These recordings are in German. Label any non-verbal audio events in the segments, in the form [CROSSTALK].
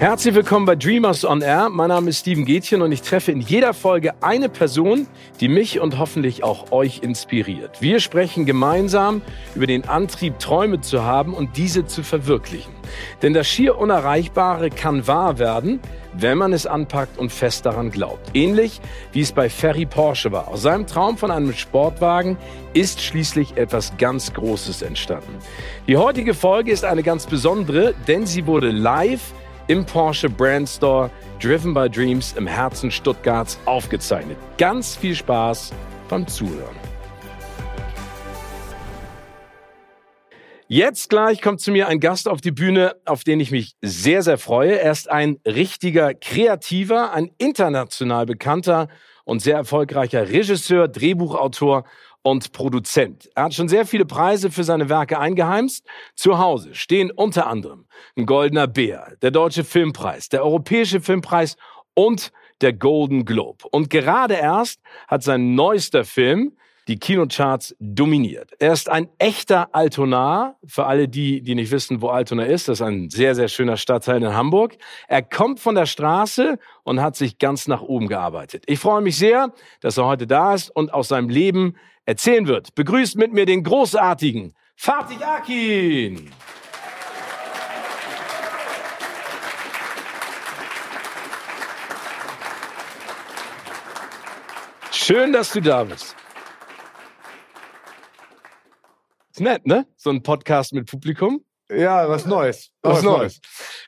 Herzlich willkommen bei Dreamers on Air. Mein Name ist Steven Gätchen und ich treffe in jeder Folge eine Person, die mich und hoffentlich auch euch inspiriert. Wir sprechen gemeinsam über den Antrieb, Träume zu haben und diese zu verwirklichen. Denn das schier Unerreichbare kann wahr werden, wenn man es anpackt und fest daran glaubt. Ähnlich wie es bei Ferry Porsche war. Aus seinem Traum von einem Sportwagen ist schließlich etwas ganz Großes entstanden. Die heutige Folge ist eine ganz besondere, denn sie wurde live im Porsche Brand Store Driven by Dreams im Herzen Stuttgarts aufgezeichnet. Ganz viel Spaß beim Zuhören. Jetzt gleich kommt zu mir ein Gast auf die Bühne, auf den ich mich sehr, sehr freue. Er ist ein richtiger Kreativer, ein international bekannter und sehr erfolgreicher Regisseur, Drehbuchautor und Produzent. Er hat schon sehr viele Preise für seine Werke eingeheimst. Zu Hause stehen unter anderem ein Goldener Bär, der Deutsche Filmpreis, der Europäische Filmpreis und der Golden Globe. Und gerade erst hat sein neuester Film die Kinocharts dominiert. Er ist ein echter Altonar. Für alle die, die nicht wissen, wo Altona ist, das ist ein sehr, sehr schöner Stadtteil in Hamburg. Er kommt von der Straße und hat sich ganz nach oben gearbeitet. Ich freue mich sehr, dass er heute da ist und aus seinem Leben erzählen wird. Begrüßt mit mir den großartigen Fatih Akin. Schön, dass du da bist. Ist nett, ne? So ein Podcast mit Publikum. Ja, was Neues. Was, was Neues.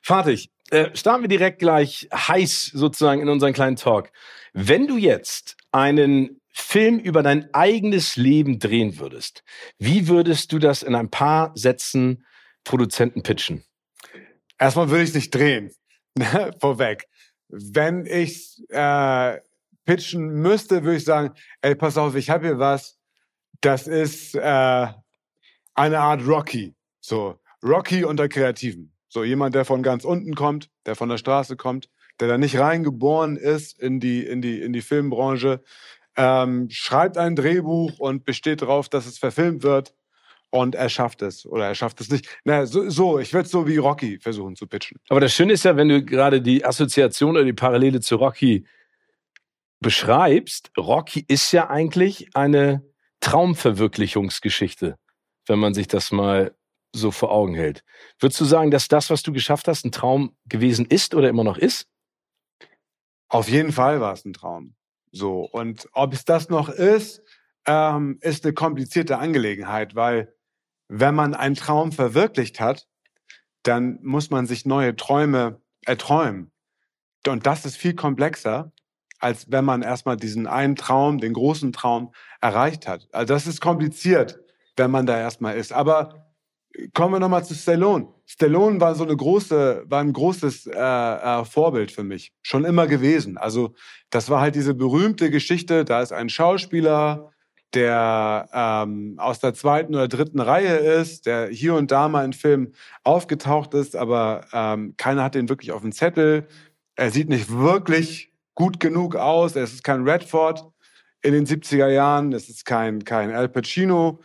Fertig. Äh, starten wir direkt gleich heiß sozusagen in unseren kleinen Talk. Wenn du jetzt einen Film über dein eigenes Leben drehen würdest, wie würdest du das in ein paar Sätzen Produzenten pitchen? Erstmal würde ich es nicht drehen. [LAUGHS] Vorweg. Wenn ich äh, pitchen müsste, würde ich sagen, ey, pass auf, ich habe hier was, das ist äh, eine Art Rocky. So, Rocky unter Kreativen. So, jemand, der von ganz unten kommt, der von der Straße kommt, der da nicht reingeboren ist in die, in die, in die Filmbranche, ähm, schreibt ein Drehbuch und besteht darauf, dass es verfilmt wird und er schafft es oder er schafft es nicht. Na, so, so ich würde so wie Rocky versuchen zu pitchen. Aber das Schöne ist ja, wenn du gerade die Assoziation oder die Parallele zu Rocky beschreibst, Rocky ist ja eigentlich eine Traumverwirklichungsgeschichte, wenn man sich das mal so vor Augen hält. Würdest du sagen, dass das, was du geschafft hast, ein Traum gewesen ist oder immer noch ist? Auf jeden Fall war es ein Traum. So, und ob es das noch ist, ähm, ist eine komplizierte Angelegenheit, weil wenn man einen Traum verwirklicht hat, dann muss man sich neue Träume erträumen. Und das ist viel komplexer, als wenn man erstmal diesen einen Traum, den großen Traum erreicht hat. Also das ist kompliziert, wenn man da erstmal ist. Aber kommen wir nochmal zu Stallone. Stallone war so eine große, war ein großes äh, äh, Vorbild für mich. Schon immer gewesen. Also das war halt diese berühmte Geschichte, da ist ein Schauspieler, der ähm, aus der zweiten oder dritten Reihe ist, der hier und da mal in Filmen aufgetaucht ist, aber ähm, keiner hat den wirklich auf dem Zettel. Er sieht nicht wirklich gut genug aus. Es ist kein Redford in den 70er Jahren. Es ist kein, kein Al Pacino.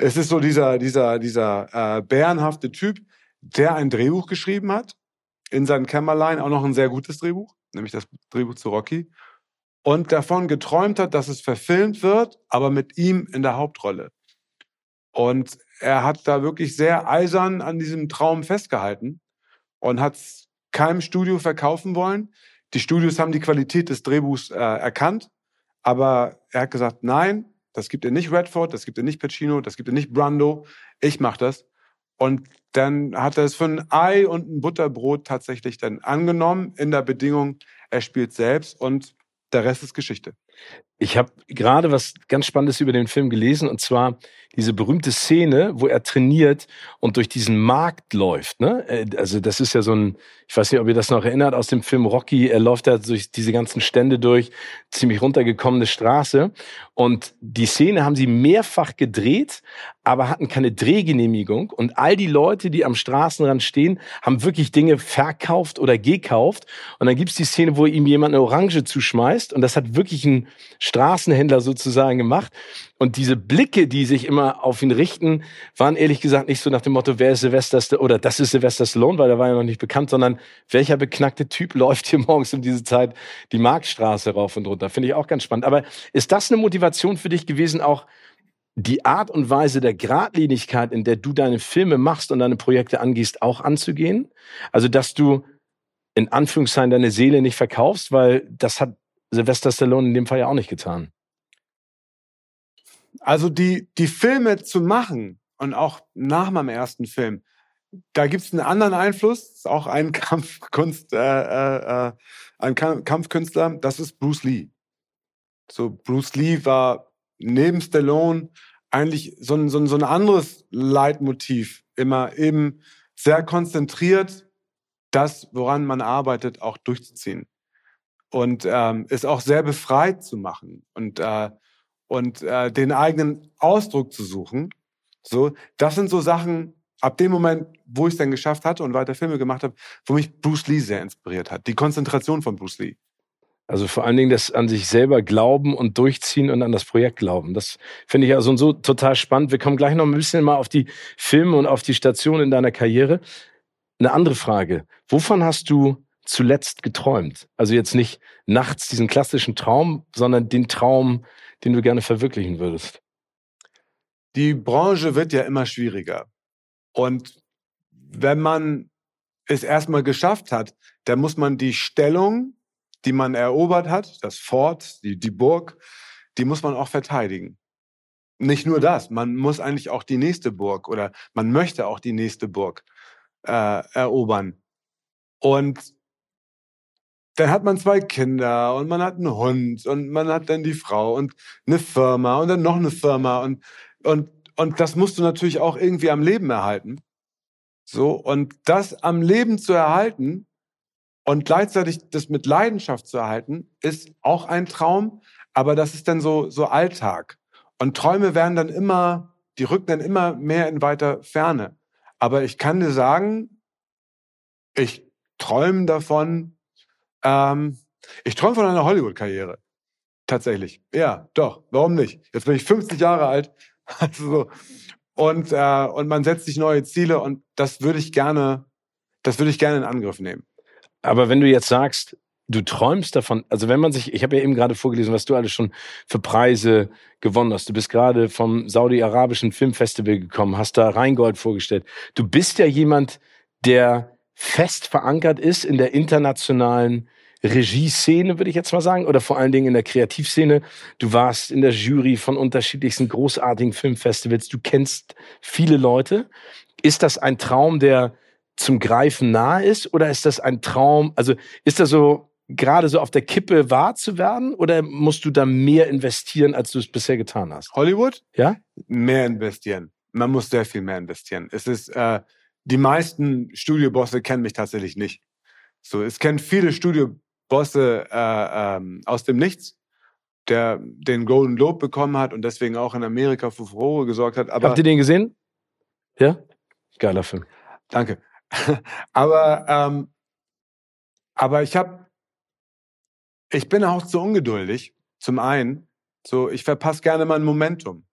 Es ist so dieser, dieser, dieser äh, bärenhafte Typ, der ein Drehbuch geschrieben hat, in seinem Kämmerlein, auch noch ein sehr gutes Drehbuch, nämlich das Drehbuch zu Rocky, und davon geträumt hat, dass es verfilmt wird, aber mit ihm in der Hauptrolle. Und er hat da wirklich sehr eisern an diesem Traum festgehalten und hat es keinem Studio verkaufen wollen. Die Studios haben die Qualität des Drehbuchs äh, erkannt, aber er hat gesagt, nein, das gibt er nicht Redford, das gibt er nicht Pacino, das gibt er nicht Brando. Ich mache das. Und dann hat er es für ein Ei und ein Butterbrot tatsächlich dann angenommen in der Bedingung, er spielt selbst und der Rest ist Geschichte. Ich habe gerade was ganz Spannendes über den Film gelesen und zwar diese berühmte Szene, wo er trainiert und durch diesen Markt läuft. Ne? Äh, also das ist ja so ein, ich weiß nicht, ob ihr das noch erinnert aus dem Film Rocky. Er läuft da durch diese ganzen Stände durch, ziemlich runtergekommene Straße. Und die Szene haben sie mehrfach gedreht, aber hatten keine Drehgenehmigung. Und all die Leute, die am Straßenrand stehen, haben wirklich Dinge verkauft oder gekauft. Und dann gibt's die Szene, wo ihm jemand eine Orange zuschmeißt. Und das hat wirklich einen Straßenhändler sozusagen gemacht. Und diese Blicke, die sich immer auf ihn richten, waren ehrlich gesagt nicht so nach dem Motto, wer ist Sylvester oder das ist Sylvester Stallone, weil der war ja noch nicht bekannt, sondern welcher beknackte Typ [LAUGHS] läuft hier morgens um diese Zeit die Marktstraße rauf und runter. Finde ich auch ganz spannend. Aber ist das eine Motivation für dich gewesen, auch die Art und Weise der Gradlinigkeit, in der du deine Filme machst und deine Projekte angehst, auch anzugehen? Also, dass du in Anführungszeichen deine Seele nicht verkaufst, weil das hat Sylvester Stallone in dem Fall ja auch nicht getan. Also die, die Filme zu machen und auch nach meinem ersten Film, da gibt es einen anderen Einfluss, ist auch ein [LAUGHS] Kampfkunst, äh, äh, äh, ein Kampfkünstler, das ist Bruce Lee. So Bruce Lee war neben Stallone eigentlich so ein, so ein, so ein anderes Leitmotiv, immer eben sehr konzentriert, das, woran man arbeitet, auch durchzuziehen. Und ähm, ist auch sehr befreit zu machen und, äh, und äh, den eigenen Ausdruck zu suchen. So, das sind so Sachen, ab dem Moment, wo ich es dann geschafft hatte und weiter Filme gemacht habe, wo mich Bruce Lee sehr inspiriert hat. Die Konzentration von Bruce Lee. Also vor allen Dingen das an sich selber glauben und durchziehen und an das Projekt glauben. Das finde ich also so total spannend. Wir kommen gleich noch ein bisschen mal auf die Filme und auf die Station in deiner Karriere. Eine andere Frage. Wovon hast du zuletzt geträumt? Also jetzt nicht nachts diesen klassischen Traum, sondern den Traum, den du gerne verwirklichen würdest. Die Branche wird ja immer schwieriger. Und wenn man es erstmal geschafft hat, dann muss man die Stellung die man erobert hat, das Fort, die, die Burg, die muss man auch verteidigen. Nicht nur das, man muss eigentlich auch die nächste Burg oder man möchte auch die nächste Burg äh, erobern. Und dann hat man zwei Kinder und man hat einen Hund und man hat dann die Frau und eine Firma und dann noch eine Firma und, und, und das musst du natürlich auch irgendwie am Leben erhalten. So, und das am Leben zu erhalten, und gleichzeitig das mit Leidenschaft zu erhalten, ist auch ein Traum, aber das ist dann so, so Alltag. Und Träume werden dann immer, die rücken dann immer mehr in weiter Ferne. Aber ich kann dir sagen, ich träume davon, ähm, ich träume von einer Hollywood-Karriere. Tatsächlich. Ja, doch. Warum nicht? Jetzt bin ich 50 Jahre alt. [LAUGHS] Also so. Und, äh, und man setzt sich neue Ziele und das würde ich gerne, das würde ich gerne in Angriff nehmen. Aber wenn du jetzt sagst, du träumst davon, also wenn man sich, ich habe ja eben gerade vorgelesen, was du alles schon für Preise gewonnen hast. Du bist gerade vom Saudi-Arabischen Filmfestival gekommen, hast da Rheingold vorgestellt. Du bist ja jemand, der fest verankert ist in der internationalen Regieszene, würde ich jetzt mal sagen, oder vor allen Dingen in der Kreativszene. Du warst in der Jury von unterschiedlichsten großartigen Filmfestivals. Du kennst viele Leute. Ist das ein Traum, der zum Greifen nahe ist? Oder ist das ein Traum? Also ist das so gerade so auf der Kippe wahr zu werden? Oder musst du da mehr investieren, als du es bisher getan hast? Hollywood? Ja? Mehr investieren. Man muss sehr viel mehr investieren. Es ist, äh, die meisten Studiobosse kennen mich tatsächlich nicht. So, es kennen viele Studiobosse äh, ähm, aus dem Nichts der den Golden Globe bekommen hat und deswegen auch in Amerika für Furore gesorgt hat. Aber Habt ihr den gesehen? Ja? Geiler Film. Danke. [LAUGHS] aber, ähm, aber ich habe, ich bin auch zu ungeduldig. Zum einen, so ich verpasse gerne mein Momentum.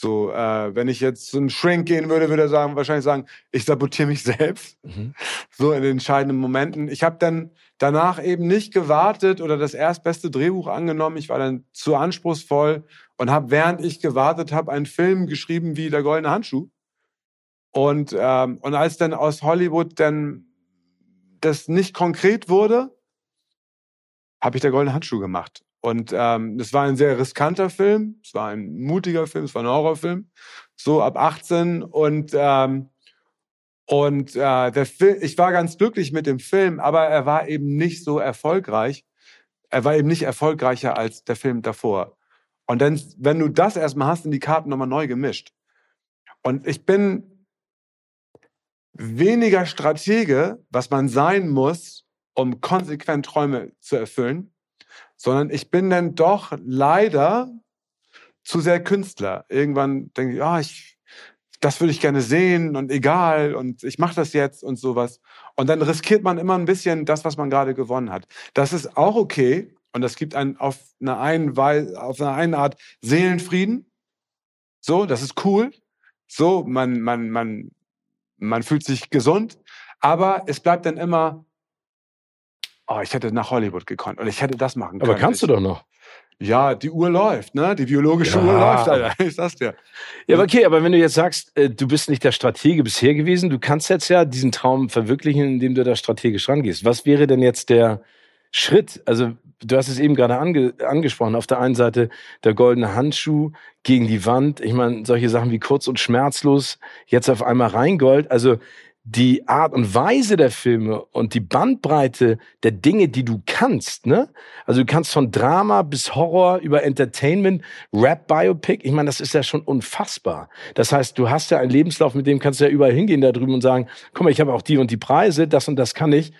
So, äh, wenn ich jetzt zum Shrink gehen würde, würde er sagen, wahrscheinlich sagen, ich sabotiere mich [LAUGHS] selbst. Mhm. So in den entscheidenden Momenten. Ich habe dann danach eben nicht gewartet oder das erstbeste Drehbuch angenommen. Ich war dann zu anspruchsvoll und habe, während ich gewartet habe, einen Film geschrieben wie Der goldene Handschuh. Und, ähm, und als dann aus Hollywood dann das nicht konkret wurde, habe ich der goldene Handschuh gemacht. Und ähm, es war ein sehr riskanter Film, es war ein mutiger Film, es war ein Horrorfilm, so ab 18 und ähm, und äh, der ich war ganz glücklich mit dem Film, aber er war eben nicht so erfolgreich. Er war eben nicht erfolgreicher als der Film davor. Und dann, wenn du das erstmal hast, sind die Karten nochmal neu gemischt. Und ich bin weniger Stratege, was man sein muss, um konsequent Träume zu erfüllen, sondern ich bin dann doch leider zu sehr Künstler. Irgendwann denke ich, ah, ich, das würde ich gerne sehen und egal und ich mache das jetzt und sowas. Und dann riskiert man immer ein bisschen das, was man gerade gewonnen hat. Das ist auch okay und das gibt einen auf einer einen, Weise, auf einer einen Art Seelenfrieden. So, das ist cool. So, man, man, man, man fühlt sich gesund. Aber es bleibt dann immer, oh, ich hätte nach Hollywood gekonnt und ich hätte das machen können. Aber kannst du doch noch. Ja, die Uhr läuft, ne? Die biologische ja. Uhr läuft, Alter. [LAUGHS] Ich sag's dir. Ja, aber okay, aber wenn du jetzt sagst, äh, du bist nicht der Stratege bisher gewesen, du kannst jetzt ja diesen Traum verwirklichen, indem du da strategisch rangehst. Was wäre denn jetzt der Schritt? Also, du hast es eben gerade ange angesprochen. Auf der einen Seite der goldene Handschuh gegen die Wand. Ich meine, solche Sachen wie kurz und schmerzlos, jetzt auf einmal Reingold. Also, die Art und Weise der Filme und die Bandbreite der Dinge, die du kannst, ne? Also du kannst von Drama bis Horror über Entertainment, Rap, Biopic, ich meine, das ist ja schon unfassbar. Das heißt, du hast ja einen Lebenslauf, mit dem kannst du ja überall hingehen da drüben und sagen, guck mal, ich habe auch die und die Preise, das und das kann ich.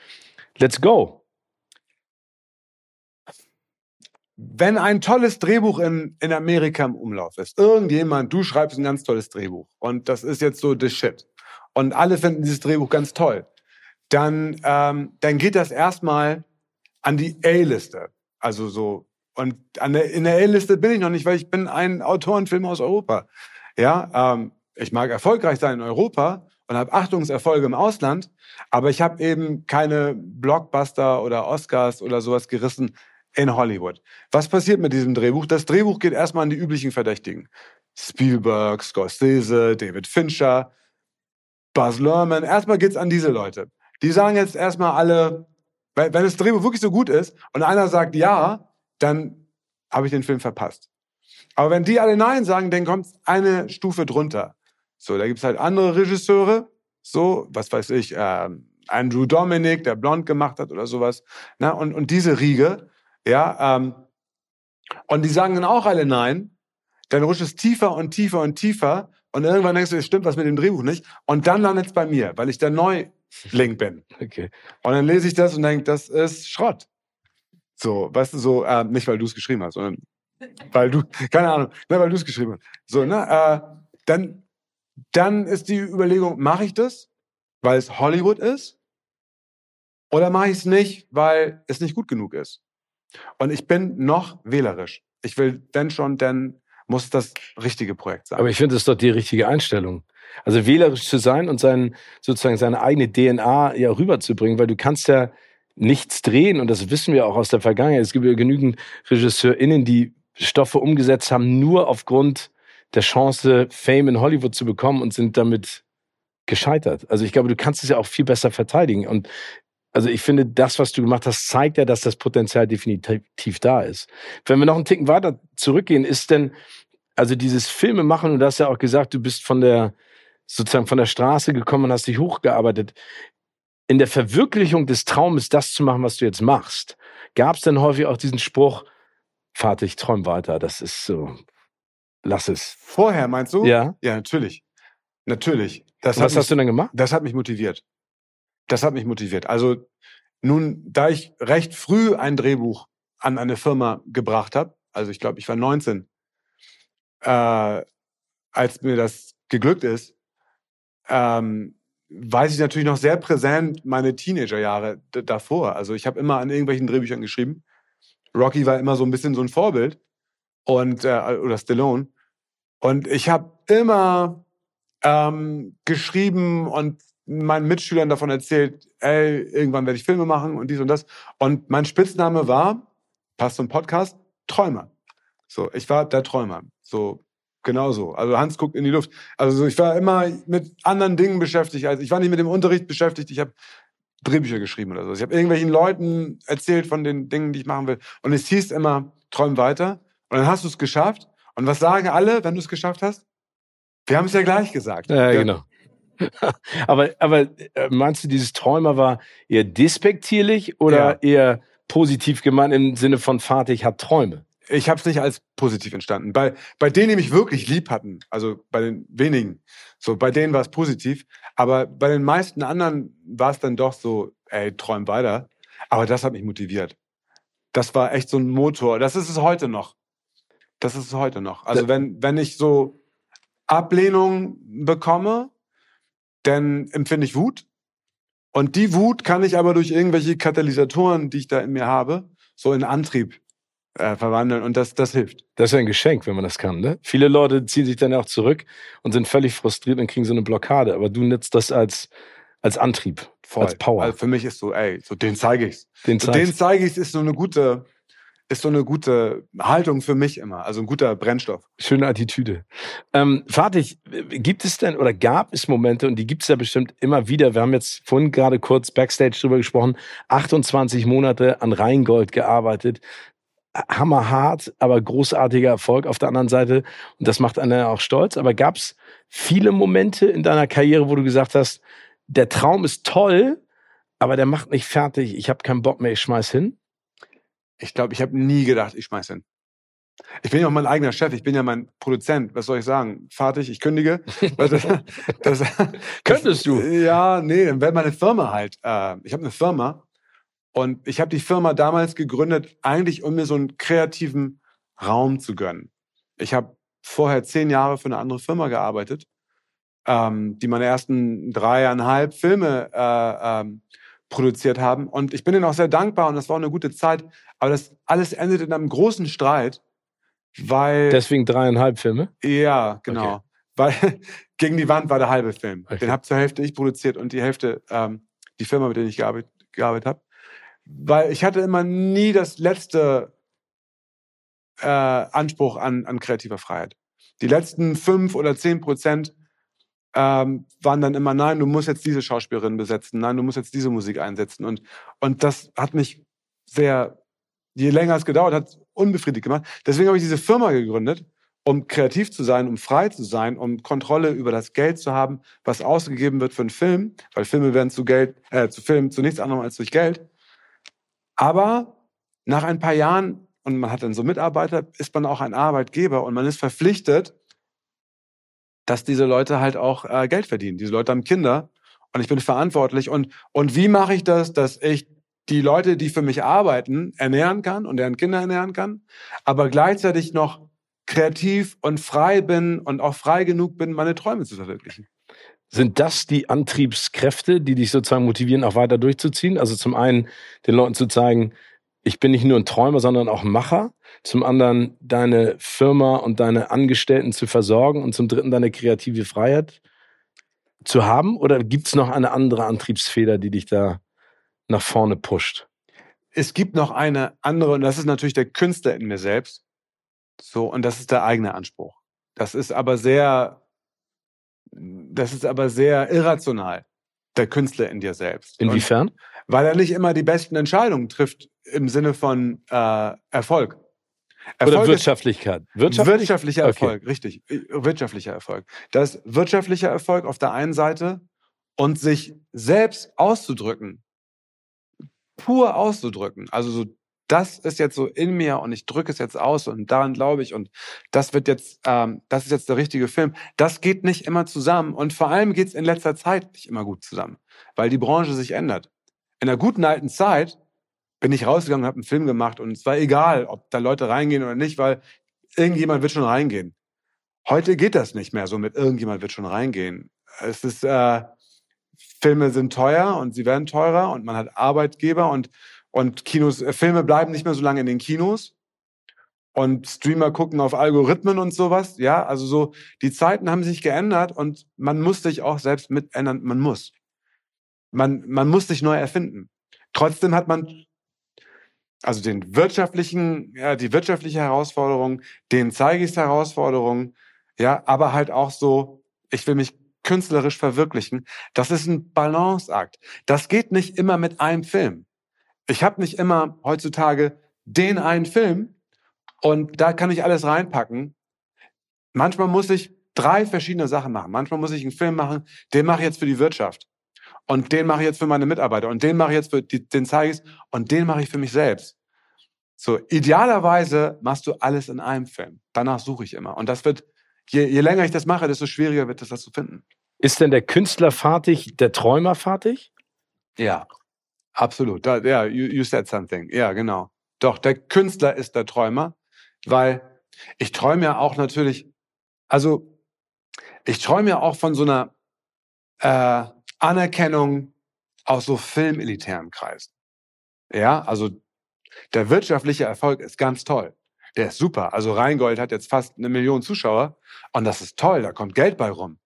Let's go. Wenn ein tolles Drehbuch in, in Amerika im Umlauf ist, irgendjemand, du schreibst ein ganz tolles Drehbuch und das ist jetzt so the shit und alle finden dieses Drehbuch ganz toll, dann, ähm, dann geht das erstmal an die A-Liste. Also so. Und an der, in der A-Liste bin ich noch nicht, weil ich bin ein Autorenfilm aus Europa. Ja, ähm, ich mag erfolgreich sein in Europa und habe Achtungserfolge im Ausland, aber ich habe eben keine Blockbuster oder Oscars oder sowas gerissen in Hollywood. Was passiert mit diesem Drehbuch? Das Drehbuch geht erstmal an die üblichen Verdächtigen. Spielberg, Scorsese, David Fincher, Buzz Lerman. Erstmal geht's an diese Leute. Die sagen jetzt erstmal alle, wenn das Drehbuch wirklich so gut ist und einer sagt ja, dann habe ich den Film verpasst. Aber wenn die alle Nein sagen, dann kommt eine Stufe drunter. So, da gibt's halt andere Regisseure, so, was weiß ich, äh, Andrew Dominic, der Blond gemacht hat oder sowas. Na, und, und diese Riege, ja, ähm, und die sagen dann auch alle Nein. Dann rutscht es tiefer und tiefer und tiefer und irgendwann denkst du, es stimmt was mit dem Drehbuch nicht. Und dann landet es bei mir, weil ich der Neuling bin. [LAUGHS] Okay. Und dann lese ich das und denke, das ist Schrott. So, weißt du, so, äh, nicht weil du es geschrieben hast, sondern weil du, [LAUGHS] keine Ahnung, ne, weil du es geschrieben hast. So, ne, äh, dann, dann ist die Überlegung, mache ich das, weil es Hollywood ist? Oder mache ich es nicht, weil es nicht gut genug ist? Und ich bin noch wählerisch. Ich will, wenn schon, denn muss das richtige Projekt sein. Aber ich finde, das ist doch die richtige Einstellung. Also wählerisch zu sein und sein, sozusagen seine eigene DNA ja rüberzubringen, weil du kannst ja nichts drehen und das wissen wir auch aus der Vergangenheit. Es gibt ja genügend RegisseurInnen, die Stoffe umgesetzt haben, nur aufgrund der Chance, Fame in Hollywood zu bekommen und sind damit gescheitert. Also ich glaube, du kannst es ja auch viel besser verteidigen. Und also ich finde, das, was du gemacht hast, zeigt ja, dass das Potenzial definitiv da ist. Wenn wir noch einen Ticken weiter zurückgehen, ist denn, also dieses Filme machen, und du hast ja auch gesagt, du bist von der, sozusagen von der Straße gekommen und hast dich hochgearbeitet. In der Verwirklichung des Traumes, das zu machen, was du jetzt machst, gab es dann häufig auch diesen Spruch, Vater, ich träum weiter, das ist so, lass es. Vorher meinst du? Ja. Ja, natürlich. Natürlich. Das was hast du denn gemacht? Das hat mich motiviert. Das hat mich motiviert. Also nun, da ich recht früh ein Drehbuch an eine Firma gebracht habe, also ich glaube, ich war 19, äh, als mir das geglückt ist, ähm, weiß ich natürlich noch sehr präsent meine Teenagerjahre davor. Also ich habe immer an irgendwelchen Drehbüchern geschrieben. Rocky war immer so ein bisschen so ein Vorbild und äh, oder Stallone. Und ich habe immer ähm, geschrieben und meinen Mitschülern davon erzählt, ey, irgendwann werde ich Filme machen und dies und das. Und mein Spitzname war, passt zum Podcast, Träumer. So, ich war der Träumer. So, genau so. Also Hans guckt in die Luft. Also ich war immer mit anderen Dingen beschäftigt. Also ich war nicht mit dem Unterricht beschäftigt. Ich habe Drehbücher geschrieben oder so. Ich habe irgendwelchen Leuten erzählt von den Dingen, die ich machen will. Und es hieß immer, träum weiter. Und dann hast du es geschafft. Und was sagen alle, wenn du es geschafft hast? Wir haben es ja gleich gesagt. Ja, genau. [LAUGHS] aber, aber äh, meinst du, dieses Träumer war eher despektierlich oder ja. eher positiv gemeint im Sinne von Vater, ich habe Träume? Ich habe es nicht als positiv entstanden. Bei, bei denen, die mich wirklich lieb hatten, also bei den wenigen, so bei denen war es positiv, aber bei den meisten anderen war es dann doch so, ey, träum weiter. Aber das hat mich motiviert. Das war echt so ein Motor. Das ist es heute noch. Das ist es heute noch. Also wenn, wenn ich so Ablehnung bekomme, dann empfinde ich Wut. Und die Wut kann ich aber durch irgendwelche Katalysatoren, die ich da in mir habe, so in Antrieb äh, verwandeln und das, das hilft. Das ist ja ein Geschenk, wenn man das kann. Ne? Viele Leute ziehen sich dann auch zurück und sind völlig frustriert und kriegen so eine Blockade. Aber du nutzt das als, als Antrieb, Voll. als Power. Also für mich ist so, ey, so den zeige ich's. den So, den zeige ich's ist so eine gute, ist so eine gute Haltung für mich immer. Also ein guter Brennstoff. Schöne Attitüde. Ähm, Fatih, gibt es denn oder gab es Momente, und die gibt es ja bestimmt immer wieder, wir haben jetzt vorhin gerade kurz Backstage drüber gesprochen, 28 Monate an Rheingold gearbeitet, hammerhart, aber großartiger Erfolg auf der anderen Seite und das macht einen auch stolz, aber gab es viele Momente in deiner Karriere, wo du gesagt hast, der Traum ist toll, aber der macht nicht fertig, ich habe keinen Bock mehr, ich schmeiß hin? Ich glaube, ich habe nie gedacht, ich schmeiß hin. Ich bin ja auch mein eigener Chef, ich bin ja mein Produzent. Was soll ich sagen? Fertig, ich kündige. [LAUGHS] Das, das, Könntest du? Ja, nee, dann wäre meine Firma halt. Äh, ich habe eine Firma und ich habe die Firma damals gegründet, eigentlich um mir so einen kreativen Raum zu gönnen. Ich habe vorher zehn Jahre für eine andere Firma gearbeitet, ähm, die meine ersten dreieinhalb Filme äh, ähm, produziert haben. Und ich bin ihnen auch sehr dankbar und das war auch eine gute Zeit. Aber das alles endet in einem großen Streit, weil Deswegen dreieinhalb Filme? ja, genau. Okay. Weil [LAUGHS] gegen die Wand war der halbe Film. Okay. Den habe zur Hälfte ich produziert und die Hälfte ähm, die Firma, mit der ich gearbeitet, gearbeitet habe. Weil ich hatte immer nie das letzte äh, Anspruch an, an kreativer Freiheit. Die letzten fünf oder zehn Prozent ähm, waren dann immer, nein, du musst jetzt diese Schauspielerin besetzen, nein, du musst jetzt diese Musik einsetzen. Und, und das hat mich sehr, je länger es gedauert hat, unbefriedigt gemacht. Deswegen habe ich diese Firma gegründet, um kreativ zu sein, um frei zu sein, um Kontrolle über das Geld zu haben, was ausgegeben wird für einen Film, weil Filme werden zu Geld, äh, zu Filmen zu nichts anderem als durch Geld. Aber nach ein paar Jahren, und man hat dann so Mitarbeiter, ist man auch ein Arbeitgeber und man ist verpflichtet, dass diese Leute halt auch äh, Geld verdienen. Diese Leute haben Kinder und ich bin verantwortlich. Und, und wie mache ich das, dass ich die Leute, die für mich arbeiten, ernähren kann und deren Kinder ernähren kann, aber gleichzeitig noch kreativ und frei bin und auch frei genug bin, meine Träume zu verwirklichen. Sind das die Antriebskräfte, die dich sozusagen motivieren, auch weiter durchzuziehen? Also zum einen den Leuten zu zeigen, ich bin nicht nur ein Träumer, sondern auch ein Macher. Zum anderen deine Firma und deine Angestellten zu versorgen und zum dritten deine kreative Freiheit zu haben? Oder gibt es noch eine andere Antriebsfeder, die dich da nach vorne pusht? Es gibt noch eine andere, und das ist natürlich der Künstler in mir selbst. So, und das ist der eigene Anspruch. Das ist aber sehr, das ist aber sehr irrational. Der Künstler in dir selbst. Und Inwiefern? weil er nicht immer die besten Entscheidungen trifft im Sinne von äh, Erfolg. Oder Erfolg ist Wirtschaftlichkeit? Wirtschaftlich? wirtschaftlicher Okay. Erfolg, richtig. Äh, Wirtschaftlicher Erfolg. Das wirtschaftlicher Erfolg auf der einen Seite und sich selbst auszudrücken, pur auszudrücken. Also so, das ist jetzt so in mir und ich drücke es jetzt aus und daran glaube ich und das wird jetzt, ähm, das ist jetzt der richtige Film. Das geht nicht immer zusammen und vor allem geht es in letzter Zeit nicht immer gut zusammen, weil die Branche sich ändert. In der guten alten Zeit bin ich rausgegangen und habe einen Film gemacht und es war egal, ob da Leute reingehen oder nicht, weil irgendjemand wird schon reingehen. Heute geht das nicht mehr so mit irgendjemand wird schon reingehen. Es ist äh, Filme sind teuer und sie werden teurer und man hat Arbeitgeber und und Kinos äh, Filme bleiben nicht mehr so lange in den Kinos und Streamer gucken auf Algorithmen und sowas. Ja, also so die Zeiten haben sich geändert und man muss sich auch selbst mit ändern. Man muss. Man man muss sich neu erfinden. Trotzdem hat man also den wirtschaftlichen, ja, die wirtschaftliche Herausforderung, den zeige ich Herausforderung, ja, aber halt auch so, ich will mich künstlerisch verwirklichen. Das ist ein Balanceakt. Das geht nicht immer mit einem Film. Ich habe nicht immer heutzutage den einen Film und da kann ich alles reinpacken. Manchmal muss ich drei verschiedene Sachen machen. Manchmal muss ich einen Film machen, den mache ich jetzt für die Wirtschaft. Und den mache ich jetzt für meine Mitarbeiter. Und den mache ich jetzt für die, den zeige ich und den mache ich für mich selbst. So, idealerweise machst du alles in einem Film. Danach suche ich immer. Und das wird, je, je länger ich das mache, desto schwieriger wird es, das zu finden. Ist denn der Künstler fertig, der Träumer fertig? Ja, absolut. Da, ja, you, you said something. Ja, genau. Doch, der Künstler ist der Träumer, weil ich träume ja auch natürlich, also ich träume ja auch von so einer äh, Anerkennung aus so filmelitären Kreisen. Ja, also Der wirtschaftliche Erfolg ist ganz toll. Der ist super. Also Rheingold hat jetzt fast eine Million Zuschauer und das ist toll, da kommt Geld bei rum.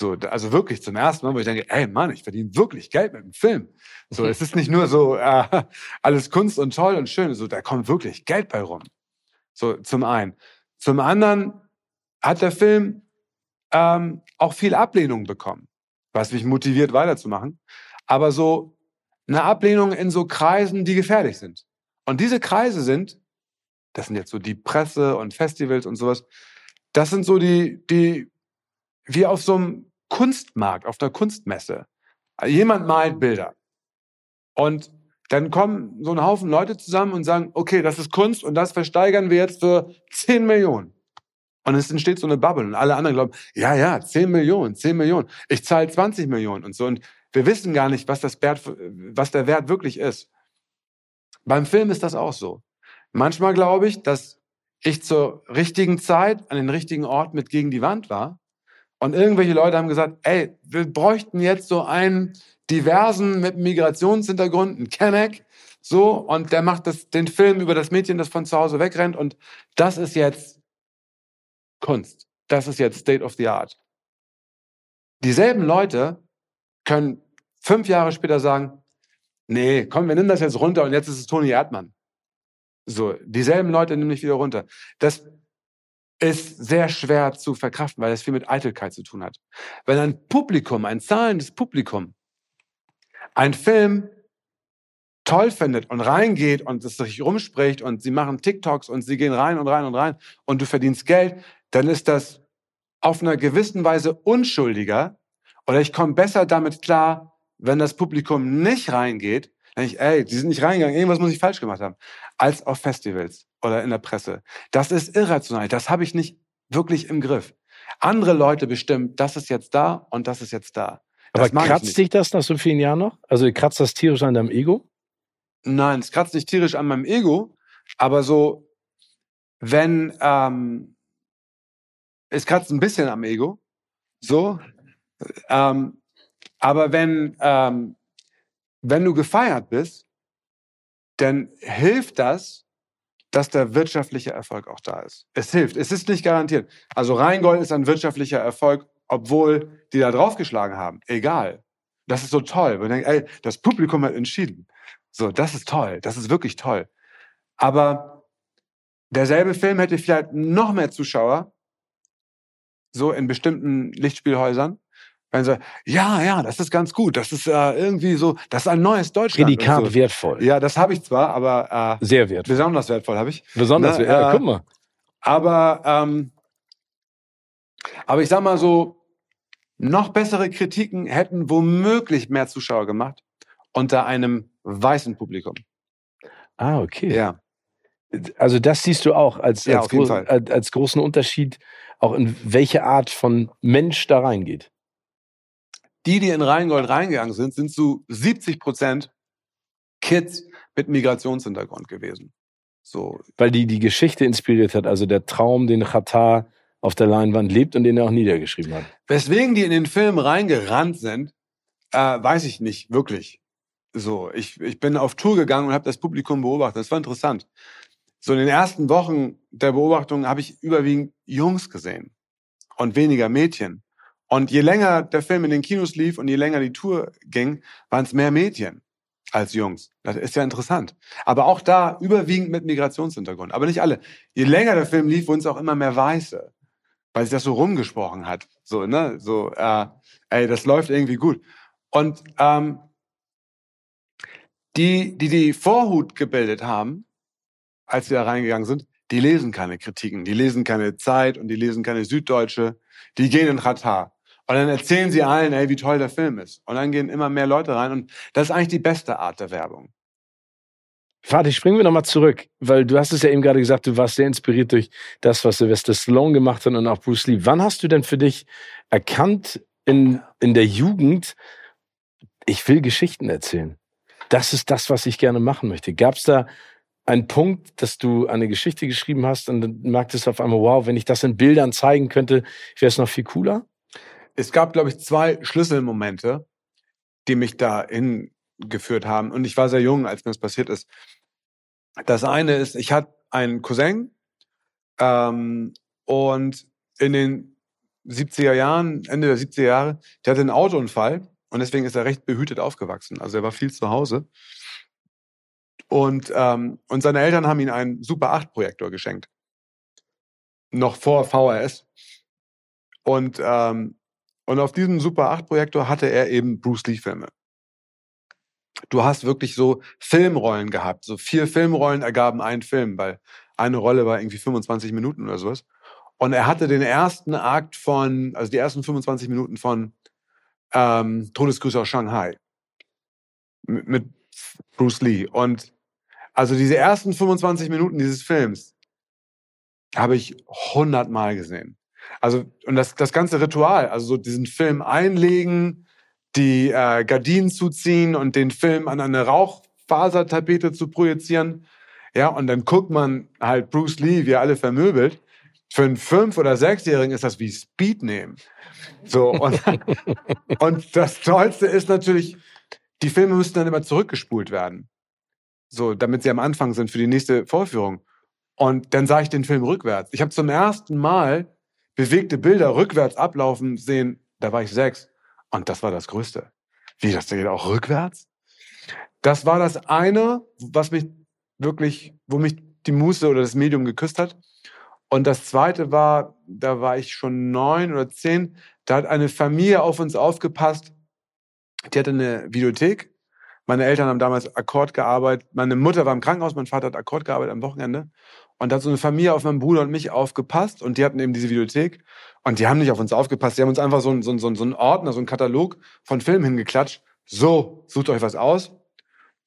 So, also wirklich zum ersten Mal, wo ich denke, ey Mann, ich verdiene wirklich Geld mit dem Film. So, es ist nicht nur so [LAUGHS] äh, alles Kunst und toll und schön, so da kommt wirklich Geld bei rum. So zum einen. Zum anderen hat der Film ähm, auch viel Ablehnung bekommen, was mich motiviert weiterzumachen. Aber so eine Ablehnung in so Kreisen, die gefährlich sind. Und diese Kreise sind, das sind jetzt so die Presse und Festivals und sowas, das sind so die, die, wie auf so einem Kunstmarkt, auf der Kunstmesse. Jemand malt Bilder. Und dann kommen so ein Haufen Leute zusammen und sagen, okay, das ist Kunst und das versteigern wir jetzt für 10 Millionen. Und es entsteht so eine Bubble und alle anderen glauben, ja, ja, 10 Millionen, 10 Millionen. Ich zahle 20 Millionen und so. Und wir wissen gar nicht, was, das Wert, was der Wert wirklich ist. Beim Film ist das auch so. Manchmal glaube ich, dass ich zur richtigen Zeit an den richtigen Ort mit gegen die Wand war. Und irgendwelche Leute haben gesagt, ey, wir bräuchten jetzt so einen diversen mit Migrationshintergrund, einen Kenneck, so, und der macht das, den Film über das Mädchen, das von zu Hause wegrennt. Und das ist jetzt Kunst. Das ist jetzt State of the Art. Dieselben Leute können fünf Jahre später sagen, nee, komm, wir nehmen das jetzt runter und jetzt ist es Toni Erdmann. So, dieselben Leute nehmen nicht wieder runter. Das ist sehr schwer zu verkraften, weil das viel mit Eitelkeit zu tun hat. Wenn ein Publikum, ein zahlendes Publikum, ein Film toll findet und reingeht und es sich rumspricht und sie machen TikToks und sie gehen rein und rein und rein und du verdienst Geld, dann ist das auf einer gewissen Weise unschuldiger oder ich komme besser damit klar, wenn das Publikum nicht reingeht, dann ich, ey, die sind nicht reingegangen, irgendwas muss ich falsch gemacht haben, als auf Festivals oder in der Presse. Das ist irrational, das habe ich nicht wirklich im Griff. Andere Leute bestimmen, das ist jetzt da und das ist jetzt da. Das Aber kratzt dich das nach so vielen Jahren noch? Also kratzt das tierisch an deinem Ego? Nein, es kratzt nicht tierisch an meinem Ego, aber so, wenn, ähm, es kratzt ein bisschen am Ego, so, ähm, aber wenn, ähm, wenn du gefeiert bist, dann hilft das, dass der wirtschaftliche Erfolg auch da ist. Es hilft. Es ist nicht garantiert. Also Rheingold ist ein wirtschaftlicher Erfolg, obwohl die da draufgeschlagen haben. Egal. Das ist so toll. Wir denken, ey, das Publikum hat entschieden. So, das ist toll. Das ist wirklich toll. Aber derselbe Film hätte vielleicht noch mehr Zuschauer, so in bestimmten Lichtspielhäusern, wenn sie, ja, ja, das ist ganz gut. Das ist äh, irgendwie so, das ist ein neues Deutschland. Prädikat so. wertvoll. Ja, das habe ich zwar, aber äh, sehr wertvoll. Besonders wertvoll habe ich. Besonders wertvoll. Ja, äh, guck mal. Aber ähm, aber ich sag mal so, noch bessere Kritiken hätten womöglich mehr Zuschauer gemacht unter einem weißen Publikum. Ah, okay. Ja. Also das siehst du auch als, ja, als, groß, als, als großen Unterschied, auch in welche Art von Mensch da reingeht. Die, die in Rheingold reingegangen sind, sind zu 70 Prozent Kids mit Migrationshintergrund gewesen. So. Weil die die Geschichte inspiriert hat, also der Traum, den Qatar auf der Leinwand lebt und den er auch niedergeschrieben hat. Weswegen die in den Film reingerannt sind, äh, weiß ich nicht wirklich. So, ich, ich bin auf Tour gegangen und habe das Publikum beobachtet. Das war interessant. So in den ersten Wochen der Beobachtung habe ich überwiegend Jungs gesehen und weniger Mädchen. Und je länger der Film in den Kinos lief und je länger die Tour ging, waren es mehr Mädchen als Jungs. Das ist ja interessant. Aber auch da überwiegend mit Migrationshintergrund. Aber nicht alle. Je länger der Film lief, wurden es auch immer mehr Weiße weil sich das so rumgesprochen hat. So, ne? So, äh, ey, das läuft irgendwie gut. Und ähm, die, die die Vorhut gebildet haben, als sie da reingegangen sind, die lesen keine Kritiken, die lesen keine Zeit und die lesen keine Süddeutsche, die gehen in Ratar. Und dann erzählen sie allen, ey, wie toll der Film ist. Und dann gehen immer mehr Leute rein und das ist eigentlich die beste Art der Werbung. Vati, springen wir nochmal zurück, weil du hast es ja eben gerade gesagt, du warst sehr inspiriert durch das, was Sylvester Stallone gemacht hat und auch Bruce Lee. Wann hast du denn für dich erkannt in, in der Jugend, ich will Geschichten erzählen? Das ist das, was ich gerne machen möchte. Gab es da einen Punkt, dass du eine Geschichte geschrieben hast und dann merktest du auf einmal, wow, wenn ich das in Bildern zeigen könnte, wäre es noch viel cooler? Es gab, glaube ich, zwei Schlüsselmomente, die mich da in geführt haben. Und ich war sehr jung, als mir das passiert ist. Das eine ist, ich hatte einen Cousin ähm, und in den 70er Jahren, Ende der 70er Jahre, der hatte einen Autounfall und deswegen ist er recht behütet aufgewachsen. Also er war viel zu Hause. Und, ähm, und seine Eltern haben ihm einen Super 8 Projektor geschenkt. Noch vor VHS. Und, ähm, und auf diesem Super 8 Projektor hatte er eben Bruce Lee Filme. Du hast wirklich so Filmrollen gehabt. So vier Filmrollen ergaben einen Film, weil eine Rolle war irgendwie 25 Minuten oder sowas. Und er hatte den ersten Akt von, also die ersten 25 Minuten von ähm, Todesgrüße aus Shanghai mit, mit Bruce Lee. Und also diese ersten 25 Minuten dieses Films habe ich hundertmal gesehen. Also, und das, das ganze Ritual, also so diesen Film einlegen, die äh, Gardinen zuziehen und den Film an eine Rauchfasertapete zu projizieren. Ja, und dann guckt man halt Bruce Lee, wie er alle vermöbelt. Für einen Fünf- oder Sechsjährigen ist das wie Speed nehmen. So, und, [LAUGHS] und das Tollste ist natürlich, die Filme müssen dann immer zurückgespult werden. So, damit sie am Anfang sind für die nächste Vorführung. Und dann sah ich den Film rückwärts. Ich habe zum ersten Mal bewegte Bilder rückwärts ablaufen sehen. Da war ich sechs. Und das war das Größte. Wie, das geht auch rückwärts? Das war das eine, was mich wirklich, wo mich die Muße oder das Medium geküsst hat. Und das zweite war, da war ich schon neun oder zehn, da hat eine Familie auf uns aufgepasst. Die hatte eine Videothek. Meine Eltern haben damals Akkord gearbeitet. Meine Mutter war im Krankenhaus, mein Vater hat Akkord gearbeitet am Wochenende. Und da hat so eine Familie auf meinen Bruder und mich aufgepasst und die hatten eben diese Videothek. Und die haben nicht auf uns aufgepasst, die haben uns einfach so, so, so, so einen Ordner, so einen Katalog von Filmen hingeklatscht. So, sucht euch was aus.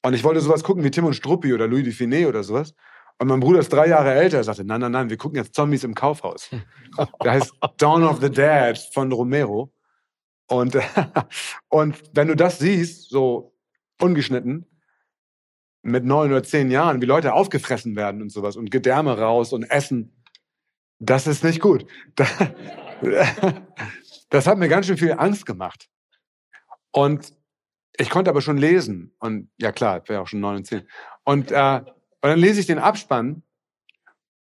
Und ich wollte sowas gucken wie Tim und Struppi oder Louis Dufiné oder sowas. Und mein Bruder ist drei Jahre älter. Er sagte, nein, nein, nein, wir gucken jetzt Zombies im Kaufhaus. [LAUGHS] Der heißt Dawn of the Dead von Romero. Und, [LAUGHS] und wenn du das siehst, so ungeschnitten, mit neun oder zehn Jahren, wie Leute aufgefressen werden und sowas und Gedärme raus und essen. Das ist nicht gut. [LAUGHS] Das hat mir ganz schön viel Angst gemacht. Und ich konnte aber schon lesen. Und ja klar, ich wäre auch schon neun und zehn. Und, äh, und dann lese ich den Abspann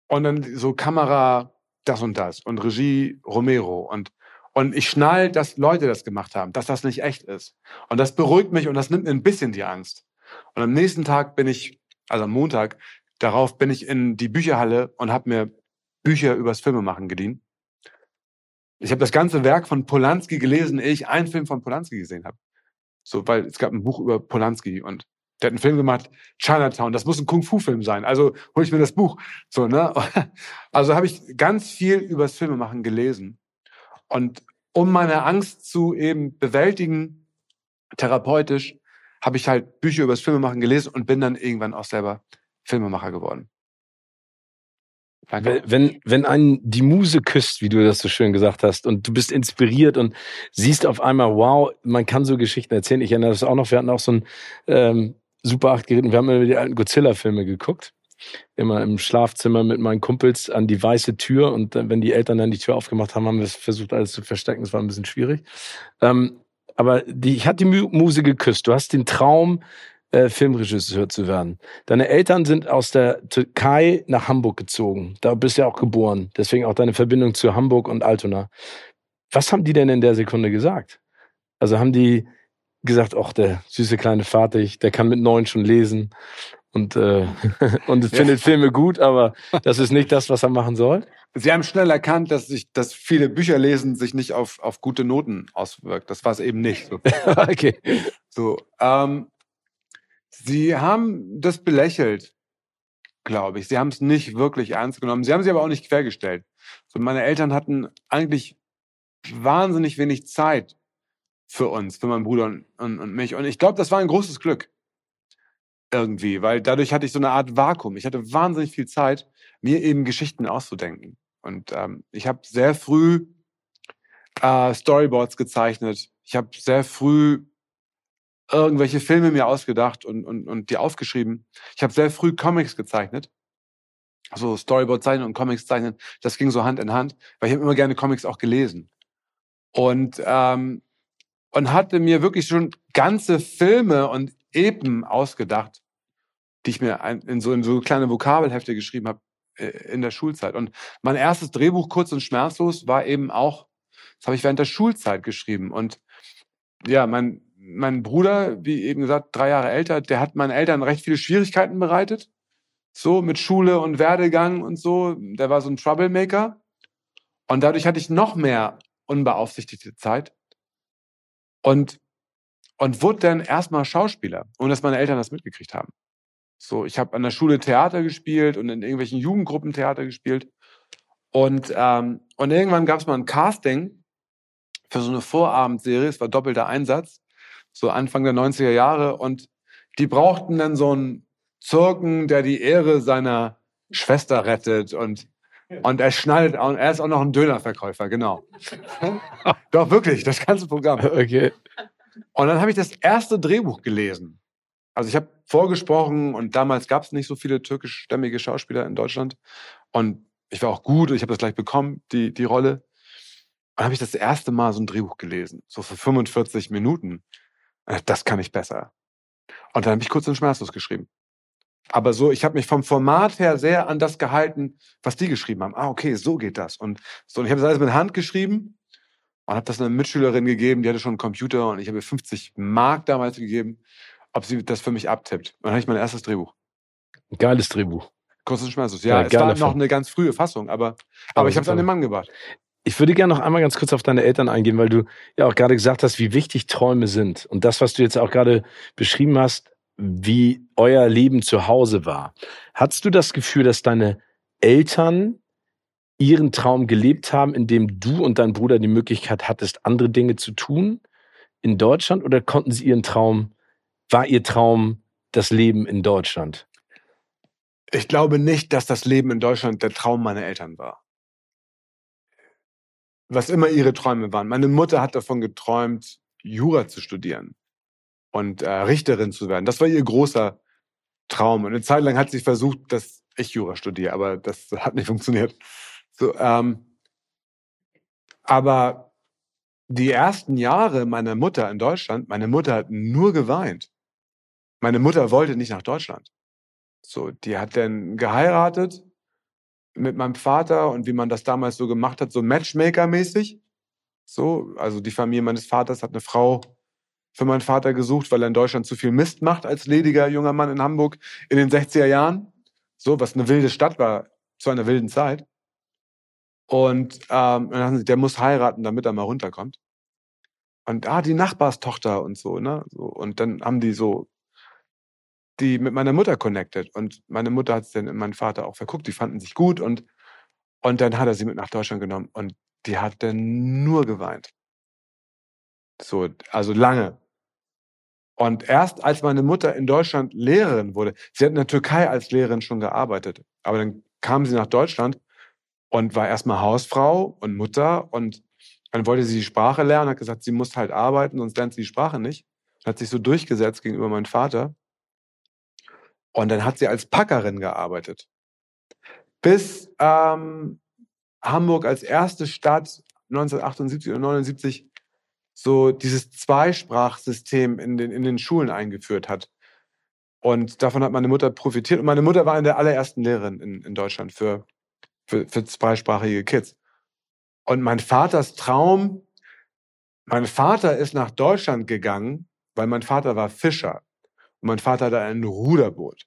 und dann so Kamera das und das und Regie Romero und und ich schnall, dass Leute das gemacht haben, dass das nicht echt ist. Und das beruhigt mich und das nimmt mir ein bisschen die Angst. Und am nächsten Tag bin ich, also am Montag, darauf bin ich in die Bücherhalle und habe mir Bücher übers Filmemachen geliehen. Ich habe das ganze Werk von Polanski gelesen, ehe ich einen Film von Polanski gesehen habe. So, weil es gab ein Buch über Polanski und der hat einen Film gemacht, Chinatown. Das muss ein Kung-Fu-Film sein. Also hole ich mir das Buch. So, ne? [LAUGHS] Also habe ich ganz viel übers Filmemachen gelesen. Und um meine Angst zu eben bewältigen, therapeutisch, habe ich halt Bücher über das Filmemachen gelesen und bin dann irgendwann auch selber Filmemacher geworden. Danke. Wenn, wenn einen die Muse küsst, wie du das so schön gesagt hast, und du bist inspiriert und siehst auf einmal, wow, man kann so Geschichten erzählen. Ich erinnere das auch noch, wir hatten auch so ein ähm, Super 8 Gerät und wir haben immer die alten Godzilla-Filme geguckt. Immer im Schlafzimmer mit meinen Kumpels an die weiße Tür und äh, wenn die Eltern dann die Tür aufgemacht haben, haben wir versucht, alles zu verstecken. Das war ein bisschen schwierig. Ähm, aber die, ich hatte die Muse geküsst. Du hast den Traum, äh, Filmregisseur zu werden. Deine Eltern sind aus der Türkei nach Hamburg gezogen. Da bist du ja auch geboren. Deswegen auch deine Verbindung zu Hamburg und Altona. Was haben die denn in der Sekunde gesagt? Also haben die gesagt, ach, der süße kleine Vater, der kann mit neun schon lesen und, äh, [LAUGHS] und findet. Filme gut, aber das ist nicht das, was er machen soll? Sie haben schnell erkannt, dass sich, dass viele Bücher lesen sich nicht auf, auf gute Noten auswirkt. Das war es eben nicht. So. [LAUGHS] okay. So, ähm, Sie haben das belächelt, glaube ich. Sie haben es nicht wirklich ernst genommen. Sie haben sie aber auch nicht quergestellt. So, meine Eltern hatten eigentlich wahnsinnig wenig Zeit für uns, für meinen Bruder und, und, und mich. Und ich glaube, das war ein großes Glück irgendwie, weil dadurch hatte ich so eine Art Vakuum. Ich hatte wahnsinnig viel Zeit, mir eben Geschichten auszudenken. Und ähm, ich habe sehr früh äh, Storyboards gezeichnet. Ich habe sehr früh irgendwelche Filme mir ausgedacht und, und, und die aufgeschrieben. Ich habe sehr früh Comics gezeichnet. Also Storyboard zeichnen und Comics zeichnen, das ging so Hand in Hand, weil ich habe immer gerne Comics auch gelesen. Und, ähm, und hatte mir wirklich schon ganze Filme und Epen ausgedacht die ich mir in so in so kleine Vokabelhefte geschrieben habe äh, in der Schulzeit. Und mein erstes Drehbuch kurz und schmerzlos war eben auch, das habe ich während der Schulzeit geschrieben. Und ja, mein mein Bruder, wie eben gesagt, drei Jahre älter, der hat meinen Eltern recht viele Schwierigkeiten bereitet. So mit Schule und Werdegang und so. Der war so ein Troublemaker. Und dadurch hatte ich noch mehr unbeaufsichtigte Zeit. Und, und wurde dann erstmal Schauspieler, ohne dass meine Eltern das mitgekriegt haben. So, ich habe an der Schule Theater gespielt und in irgendwelchen Jugendgruppen Theater gespielt. Und, ähm, und irgendwann gab es mal ein Casting für so eine Vorabendserie, es war doppelter Einsatz so Anfang der 90er Jahre. Und die brauchten dann so einen Zirken, der die Ehre seiner Schwester rettet und und er schneidet auch, er ist auch noch ein Dönerverkäufer, genau. [LAUGHS] Doch wirklich, das ganze Programm. Okay. Und dann habe ich das erste Drehbuch gelesen. Also ich habe vorgesprochen und damals gab es nicht so viele türkischstämmige Schauspieler in Deutschland. Und ich war auch gut und ich habe das gleich bekommen, die, die Rolle. Und dann habe ich das erste Mal so ein Drehbuch gelesen, so für 45 Minuten. Äh, das kann ich besser. Und dann habe ich kurz und schmerzlos geschrieben. Aber so, ich habe mich vom Format her sehr an das gehalten, was die geschrieben haben. Ah, okay, so geht das. Und so, und ich habe das alles mit Hand geschrieben und habe das einer Mitschülerin gegeben, die hatte schon einen Computer und ich habe ihr 50 Mark damals gegeben, ob sie das für mich abtippt. Und dann habe ich mein erstes Drehbuch. Ein geiles Drehbuch. Kurz und schmerzlos. Ja, ja es war noch eine ganz frühe Fassung, aber, aber, aber ich habe es an den Mann gebracht. Ich würde gerne noch einmal ganz kurz auf deine Eltern eingehen, weil du ja auch gerade gesagt hast, wie wichtig Träume sind. Und das, was du jetzt auch gerade beschrieben hast, wie euer Leben zu Hause war. Hattest du das Gefühl, dass deine Eltern ihren Traum gelebt haben, indem du und dein Bruder die Möglichkeit hattest, andere Dinge zu tun in Deutschland? Oder konnten sie ihren Traum, war ihr Traum das Leben in Deutschland? Ich glaube nicht, dass das Leben in Deutschland der Traum meiner Eltern war was immer ihre Träume waren. Meine Mutter hat davon geträumt, Jura zu studieren und äh, Richterin zu werden. Das war ihr großer Traum. Und eine Zeit lang hat sie versucht, dass ich Jura studiere, aber das hat nicht funktioniert. So, ähm, aber die ersten Jahre meiner Mutter in Deutschland, meine Mutter hat nur geweint. Meine Mutter wollte nicht nach Deutschland. So, die hat dann geheiratet mit meinem Vater und wie man das damals so gemacht hat, so Matchmaker-mäßig. So, also die Familie meines Vaters hat eine Frau für meinen Vater gesucht, weil er in Deutschland zu viel Mist macht als lediger junger Mann in Hamburg in den 60er Jahren. So, was eine wilde Stadt war zu einer wilden Zeit. Und ähm, dann sie, der muss heiraten, damit er mal runterkommt. Und ah, die Nachbarstochter und so, ne? So, und dann haben die so die mit meiner Mutter connected. Und meine Mutter hat es dann in meinen Vater auch verguckt, die fanden sich gut und, und dann hat er sie mit nach Deutschland genommen und die hat dann nur geweint. So, also lange. Und erst als meine Mutter in Deutschland Lehrerin wurde, sie hat in der Türkei als Lehrerin schon gearbeitet, aber dann kam sie nach Deutschland und war erstmal Hausfrau und Mutter und dann wollte sie die Sprache lernen, hat gesagt, sie muss halt arbeiten, sonst lernt sie die Sprache nicht. Hat sich so durchgesetzt gegenüber meinem Vater. Und dann hat sie als Packerin gearbeitet. Bis ähm, Hamburg als erste Stadt 1978 oder 79 so dieses Zweisprachsystem in den, in den Schulen eingeführt hat. Und davon hat meine Mutter profitiert. Und meine Mutter war eine der allerersten Lehrerinnen in, in Deutschland für, für, für zweisprachige Kids. Und mein Vaters Traum, mein Vater ist nach Deutschland gegangen, weil mein Vater war Fischer. Und mein Vater hatte ein Ruderboot.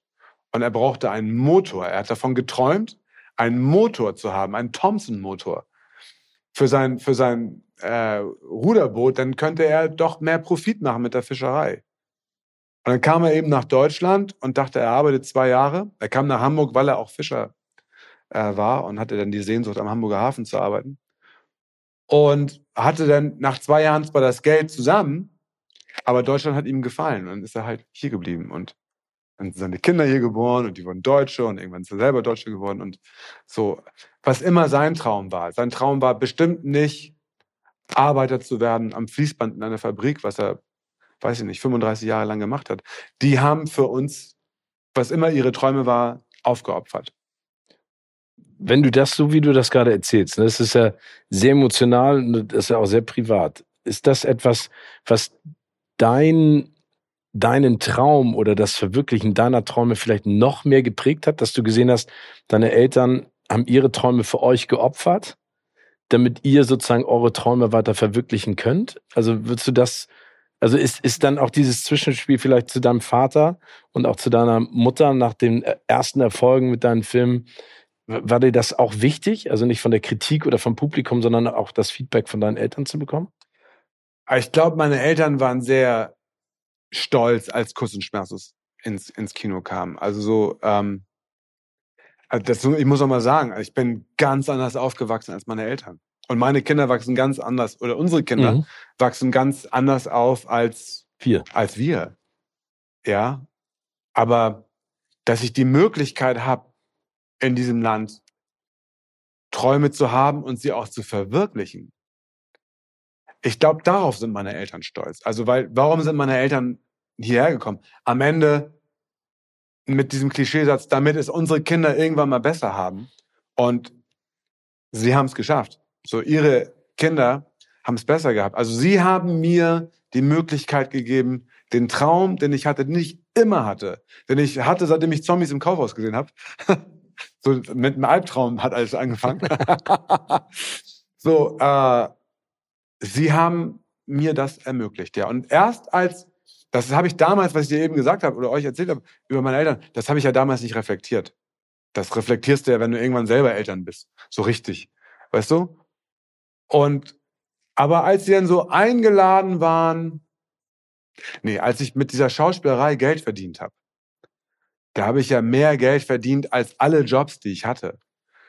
Und er brauchte einen Motor. Er hat davon geträumt, einen Motor zu haben, einen Thompson-Motor für sein, für sein äh, Ruderboot. Dann könnte er doch mehr Profit machen mit der Fischerei. Und dann kam er eben nach Deutschland und dachte, er arbeitet zwei Jahre. Er kam nach Hamburg, weil er auch Fischer äh, war und hatte dann die Sehnsucht, am Hamburger Hafen zu arbeiten. Und hatte dann nach zwei Jahren zwar das Geld zusammen, aber Deutschland hat ihm gefallen und ist er halt hier geblieben. Und dann sind seine Kinder hier geboren und die wurden Deutsche und irgendwann ist er selber Deutsche geworden und so. Was immer sein Traum war. Sein Traum war bestimmt nicht, Arbeiter zu werden am Fließband in einer Fabrik, was er, weiß ich nicht, 35 Jahre lang gemacht hat. Die haben für uns, was immer ihre Träume war, aufgeopfert. Wenn du das, so wie du das gerade erzählst, ne, das ist ja sehr emotional und das ist ja auch sehr privat. Ist das etwas, was dein deinen Traum oder das Verwirklichen deiner Träume vielleicht noch mehr geprägt hat, dass du gesehen hast, deine Eltern haben ihre Träume für euch geopfert, damit ihr sozusagen eure Träume weiter verwirklichen könnt? Also würdest du das, also ist, ist dann auch dieses Zwischenspiel vielleicht zu deinem Vater und auch zu deiner Mutter nach den ersten Erfolgen mit deinen Filmen, war dir das auch wichtig? Also nicht von der Kritik oder vom Publikum, sondern auch das Feedback von deinen Eltern zu bekommen? Ich glaube, meine Eltern waren sehr stolz, als Kuss und Schmerzlos ins, ins Kino kam. Also so, ähm, also das, ich muss auch mal sagen, ich bin ganz anders aufgewachsen als meine Eltern. Und meine Kinder wachsen ganz anders, oder unsere Kinder mhm. wachsen ganz anders auf als wir. Als wir. Ja. Aber dass ich die Möglichkeit habe, in diesem Land Träume zu haben und sie auch zu verwirklichen. Ich glaube, darauf sind meine Eltern stolz. Also, weil, warum sind meine Eltern hierher gekommen? Am Ende mit diesem Klischeesatz, damit es unsere Kinder irgendwann mal besser haben. Und sie haben es geschafft. So, ihre Kinder haben es besser gehabt. Also, sie haben mir die Möglichkeit gegeben, den Traum, den ich hatte, den ich immer hatte, den ich hatte, seitdem ich Zombies im Kaufhaus gesehen habe, [LAUGHS] So mit einem Albtraum hat alles angefangen. [LAUGHS] so, äh, sie haben mir das ermöglicht, ja. Und erst als, das habe ich damals, was ich dir eben gesagt habe oder euch erzählt habe über meine Eltern, das habe ich ja damals nicht reflektiert. Das reflektierst du ja, wenn du irgendwann selber Eltern bist. So richtig. Weißt du? Und, aber als sie dann so eingeladen waren, nee, als ich mit dieser Schauspielerei Geld verdient habe, da habe ich ja mehr Geld verdient als alle Jobs, die ich hatte.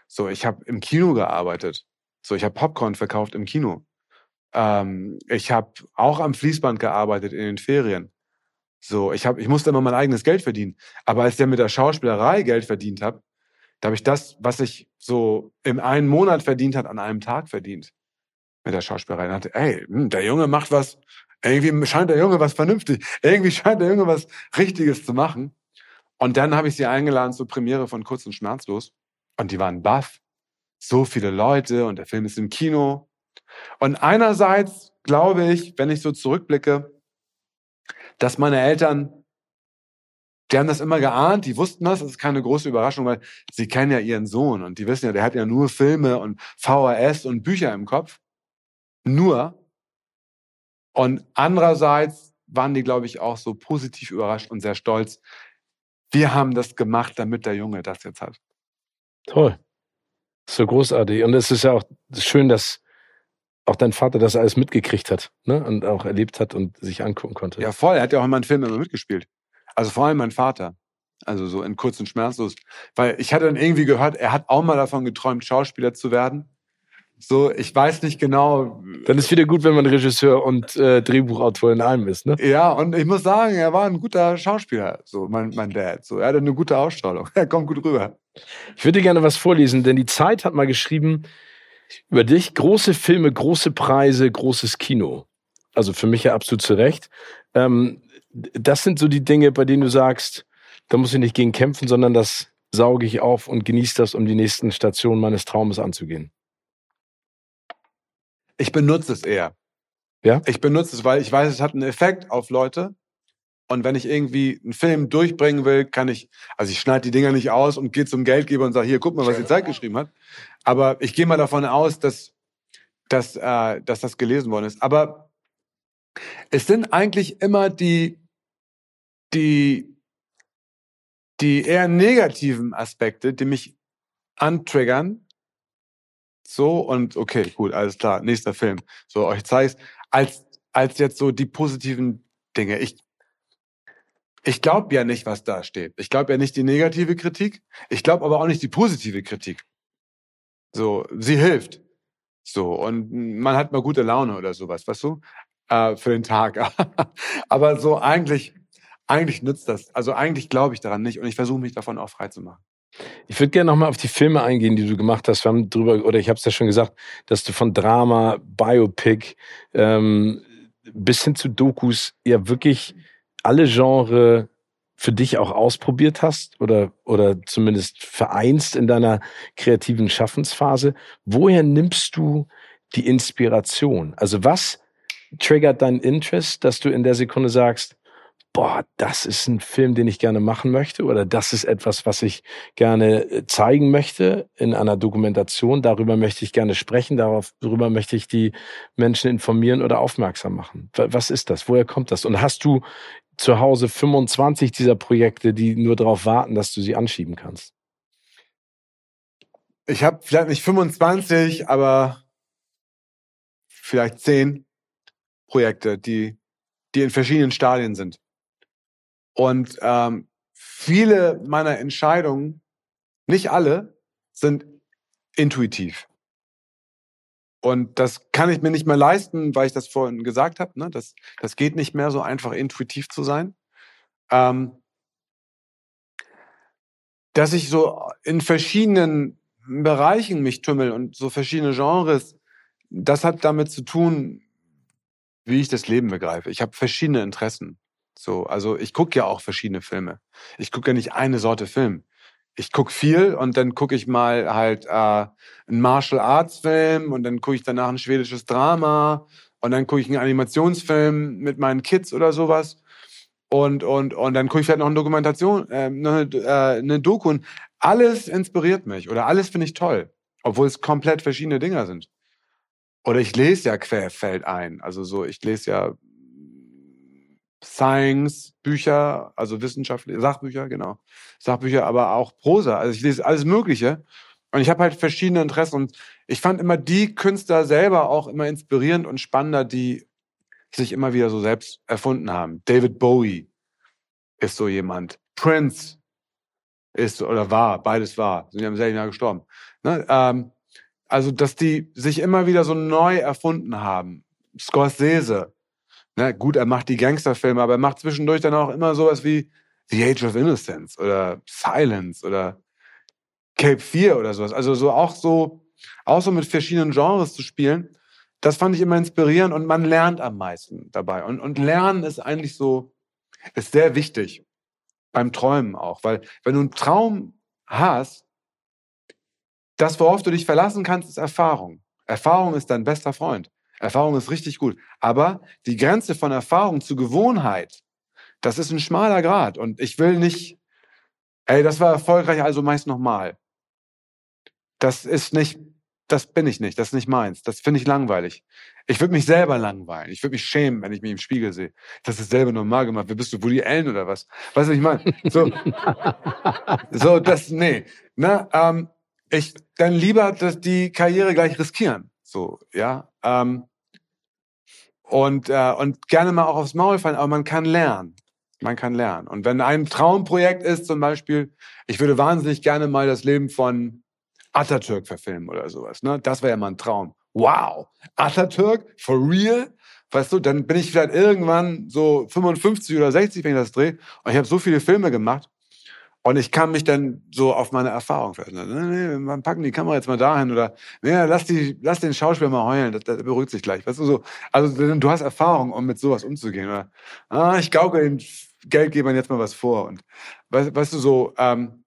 So, ich habe im Kino gearbeitet. So, ich habe Popcorn verkauft im Kino. Ähm, ich habe auch am Fließband gearbeitet in den Ferien. So, ich habe, ich musste immer mein eigenes Geld verdienen. Aber als ich mit der Schauspielerei Geld verdient habe, da habe ich das, was ich so im einen Monat verdient hat, an einem Tag verdient mit der Schauspielerei. Und dachte, ey, hm, der Junge macht was. Irgendwie scheint der Junge was vernünftig. Irgendwie scheint der Junge was Richtiges zu machen. Und dann habe ich sie eingeladen zur Premiere von Kurz und Schmerzlos. Und die waren baff. So viele Leute und der Film ist im Kino. Und einerseits glaube ich, wenn ich so zurückblicke, dass meine Eltern, die haben das immer geahnt, die wussten das, das ist keine große Überraschung, weil sie kennen ja ihren Sohn und die wissen ja, der hat ja nur Filme und VHS und Bücher im Kopf. Nur. Und andererseits waren die, glaube ich, auch so positiv überrascht und sehr stolz, wir haben das gemacht, damit der Junge das jetzt hat. Toll. So großartig. Und es ist ja auch schön, dass auch dein Vater das alles mitgekriegt hat ne? und auch erlebt hat und sich angucken konnte. Ja, voll. Er hat ja auch in meinen Filmen immer mitgespielt. Also vor allem mein Vater. Also so in kurz und schmerzlos. Weil ich hatte dann irgendwie gehört, er hat auch mal davon geträumt, Schauspieler zu werden. So, ich weiß nicht genau. Dann ist wieder gut, wenn man Regisseur und äh, Drehbuchautor in einem ist, ne? Ja, und ich muss sagen, er war ein guter Schauspieler, so mein, mein Dad. So, er hatte eine gute Ausstrahlung. [LAUGHS] Er kommt gut rüber. Ich würde gerne was vorlesen, denn die Zeit hat mal geschrieben über dich: große Filme, große Preise, großes Kino. Also für mich ja absolut zu Recht. Ähm, das sind so die Dinge, bei denen du sagst, da muss ich nicht gegen kämpfen, sondern das sauge ich auf und genieße das, um die nächsten Stationen meines Traumes anzugehen. Ich benutze es eher. Ja? Ich benutze es, weil ich weiß, es hat einen Effekt auf Leute. Und wenn ich irgendwie einen Film durchbringen will, kann ich, also ich schneide die Dinger nicht aus und gehe zum Geldgeber und sage, hier, guck mal, was die Zeit geschrieben hat. Aber ich gehe mal davon aus, dass, dass, äh, dass das gelesen worden ist. Aber es sind eigentlich immer die, die, die eher negativen Aspekte, die mich antriggern, so und okay, gut, alles klar, nächster Film. So, euch zeig's, als, als jetzt so die positiven Dinge. Ich, ich glaube ja nicht, was da steht. Ich glaube ja nicht die negative Kritik. Ich glaube aber auch nicht die positive Kritik. So, sie hilft. So, und man hat mal gute Laune oder sowas, weißt du? Äh, für den Tag. [LAUGHS] aber so eigentlich, eigentlich nützt das. Also eigentlich glaube ich daran nicht und ich versuche mich davon auch frei zu machen. Ich würde gerne nochmal auf die Filme eingehen, die du gemacht hast. Wir haben drüber, oder ich habe es ja schon gesagt, dass du von Drama, Biopic ähm, bis hin zu Dokus ja wirklich alle Genre für dich auch ausprobiert hast oder, oder zumindest vereinst in deiner kreativen Schaffensphase. Woher nimmst du die Inspiration? Also was triggert dein Interest, dass du in der Sekunde sagst, boah, das ist ein Film, den ich gerne machen möchte oder das ist etwas, was ich gerne äh, zeigen möchte in einer Dokumentation. Darüber möchte ich gerne sprechen, darüber möchte ich die Menschen informieren oder aufmerksam machen. Was ist das? Woher kommt das? Und hast du zu Hause 25 dieser Projekte, die nur darauf warten, dass du sie anschieben kannst? Ich habe vielleicht nicht 25, aber vielleicht 10 Projekte, die, die in verschiedenen Stadien sind. Und ähm, viele meiner Entscheidungen, nicht alle, sind intuitiv. Und das kann ich mir nicht mehr leisten, weil ich das vorhin gesagt habe. Ne? Das, das geht nicht mehr so einfach intuitiv zu sein. Ähm, dass ich so in verschiedenen Bereichen mich tümmel und so verschiedene Genres, das hat damit zu tun, wie ich das Leben begreife. Ich habe verschiedene Interessen. So, also ich gucke ja auch verschiedene Filme. Ich gucke ja nicht eine Sorte Film. Ich gucke viel und dann gucke ich mal halt äh, einen Martial Arts Film und dann gucke ich danach ein schwedisches Drama und dann gucke ich einen Animationsfilm mit meinen Kids oder sowas und und und dann gucke ich vielleicht noch eine Dokumentation, äh, eine, äh, eine Doku. Und alles inspiriert mich oder alles finde ich toll, obwohl es komplett verschiedene Dinger sind. Oder ich lese ja querfeld ein, also so ich lese ja Science, Bücher, also wissenschaftliche Sachbücher, genau. Sachbücher, aber auch Prosa. Also ich lese alles Mögliche. Und ich habe halt verschiedene Interessen. Und ich fand immer die Künstler selber auch immer inspirierend und spannender, die sich immer wieder so selbst erfunden haben. David Bowie ist so jemand. Prince ist oder war, beides war, sind ja im selben Jahr gestorben. Ne? Ähm, also, dass die sich immer wieder so neu erfunden haben. Scorsese, na ne, gut, er macht die Gangsterfilme, aber er macht zwischendurch dann auch immer sowas wie The Age of Innocence oder Silence oder Cape 4 oder sowas. Also so auch so, auch so mit verschiedenen Genres zu spielen, das fand ich immer inspirierend und man lernt am meisten dabei. Und, und Lernen ist eigentlich so, ist sehr wichtig. Beim Träumen auch. Weil wenn du einen Traum hast, das, worauf du dich verlassen kannst, ist Erfahrung. Erfahrung ist dein bester Freund. Erfahrung ist richtig gut. Aber die Grenze von Erfahrung zu Gewohnheit, das ist ein schmaler Grad. Und ich will nicht, ey, das war erfolgreich, also meist nochmal. Das ist nicht, das bin ich nicht, das ist nicht meins. Das finde ich langweilig. Ich würde mich selber langweilen. Ich würde mich schämen, wenn ich mich im Spiegel sehe. Das ist selber normal gemacht. Wie bist du, Woody Allen oder was? Weißt du, was ich meine? So, [LAUGHS] so das, nee. Na, ähm, ich, dann lieber dass die Karriere gleich riskieren. So, ja. Ähm, und, äh, und gerne mal auch aufs Maul fallen, aber man kann lernen. Man kann lernen. Und wenn ein Traumprojekt ist, zum Beispiel, ich würde wahnsinnig gerne mal das Leben von Atatürk verfilmen oder sowas. Ne? Das wäre ja mal ein Traum. Wow, Atatürk, for real? Weißt du, dann bin ich vielleicht irgendwann so 55 oder 60, wenn ich das drehe. Und ich habe so viele Filme gemacht. Und ich kann mich dann so auf meine Erfahrung festhalten. Nee, nee, packen die Kamera jetzt mal dahin oder nee, lass, die, lass den Schauspieler mal heulen, das, das beruhigt sich gleich. Weißt du, so, also du hast Erfahrung, um mit sowas umzugehen. Oder, ah, ich gauke den Geldgebern jetzt mal was vor. Und weißt, weißt du, so, ähm,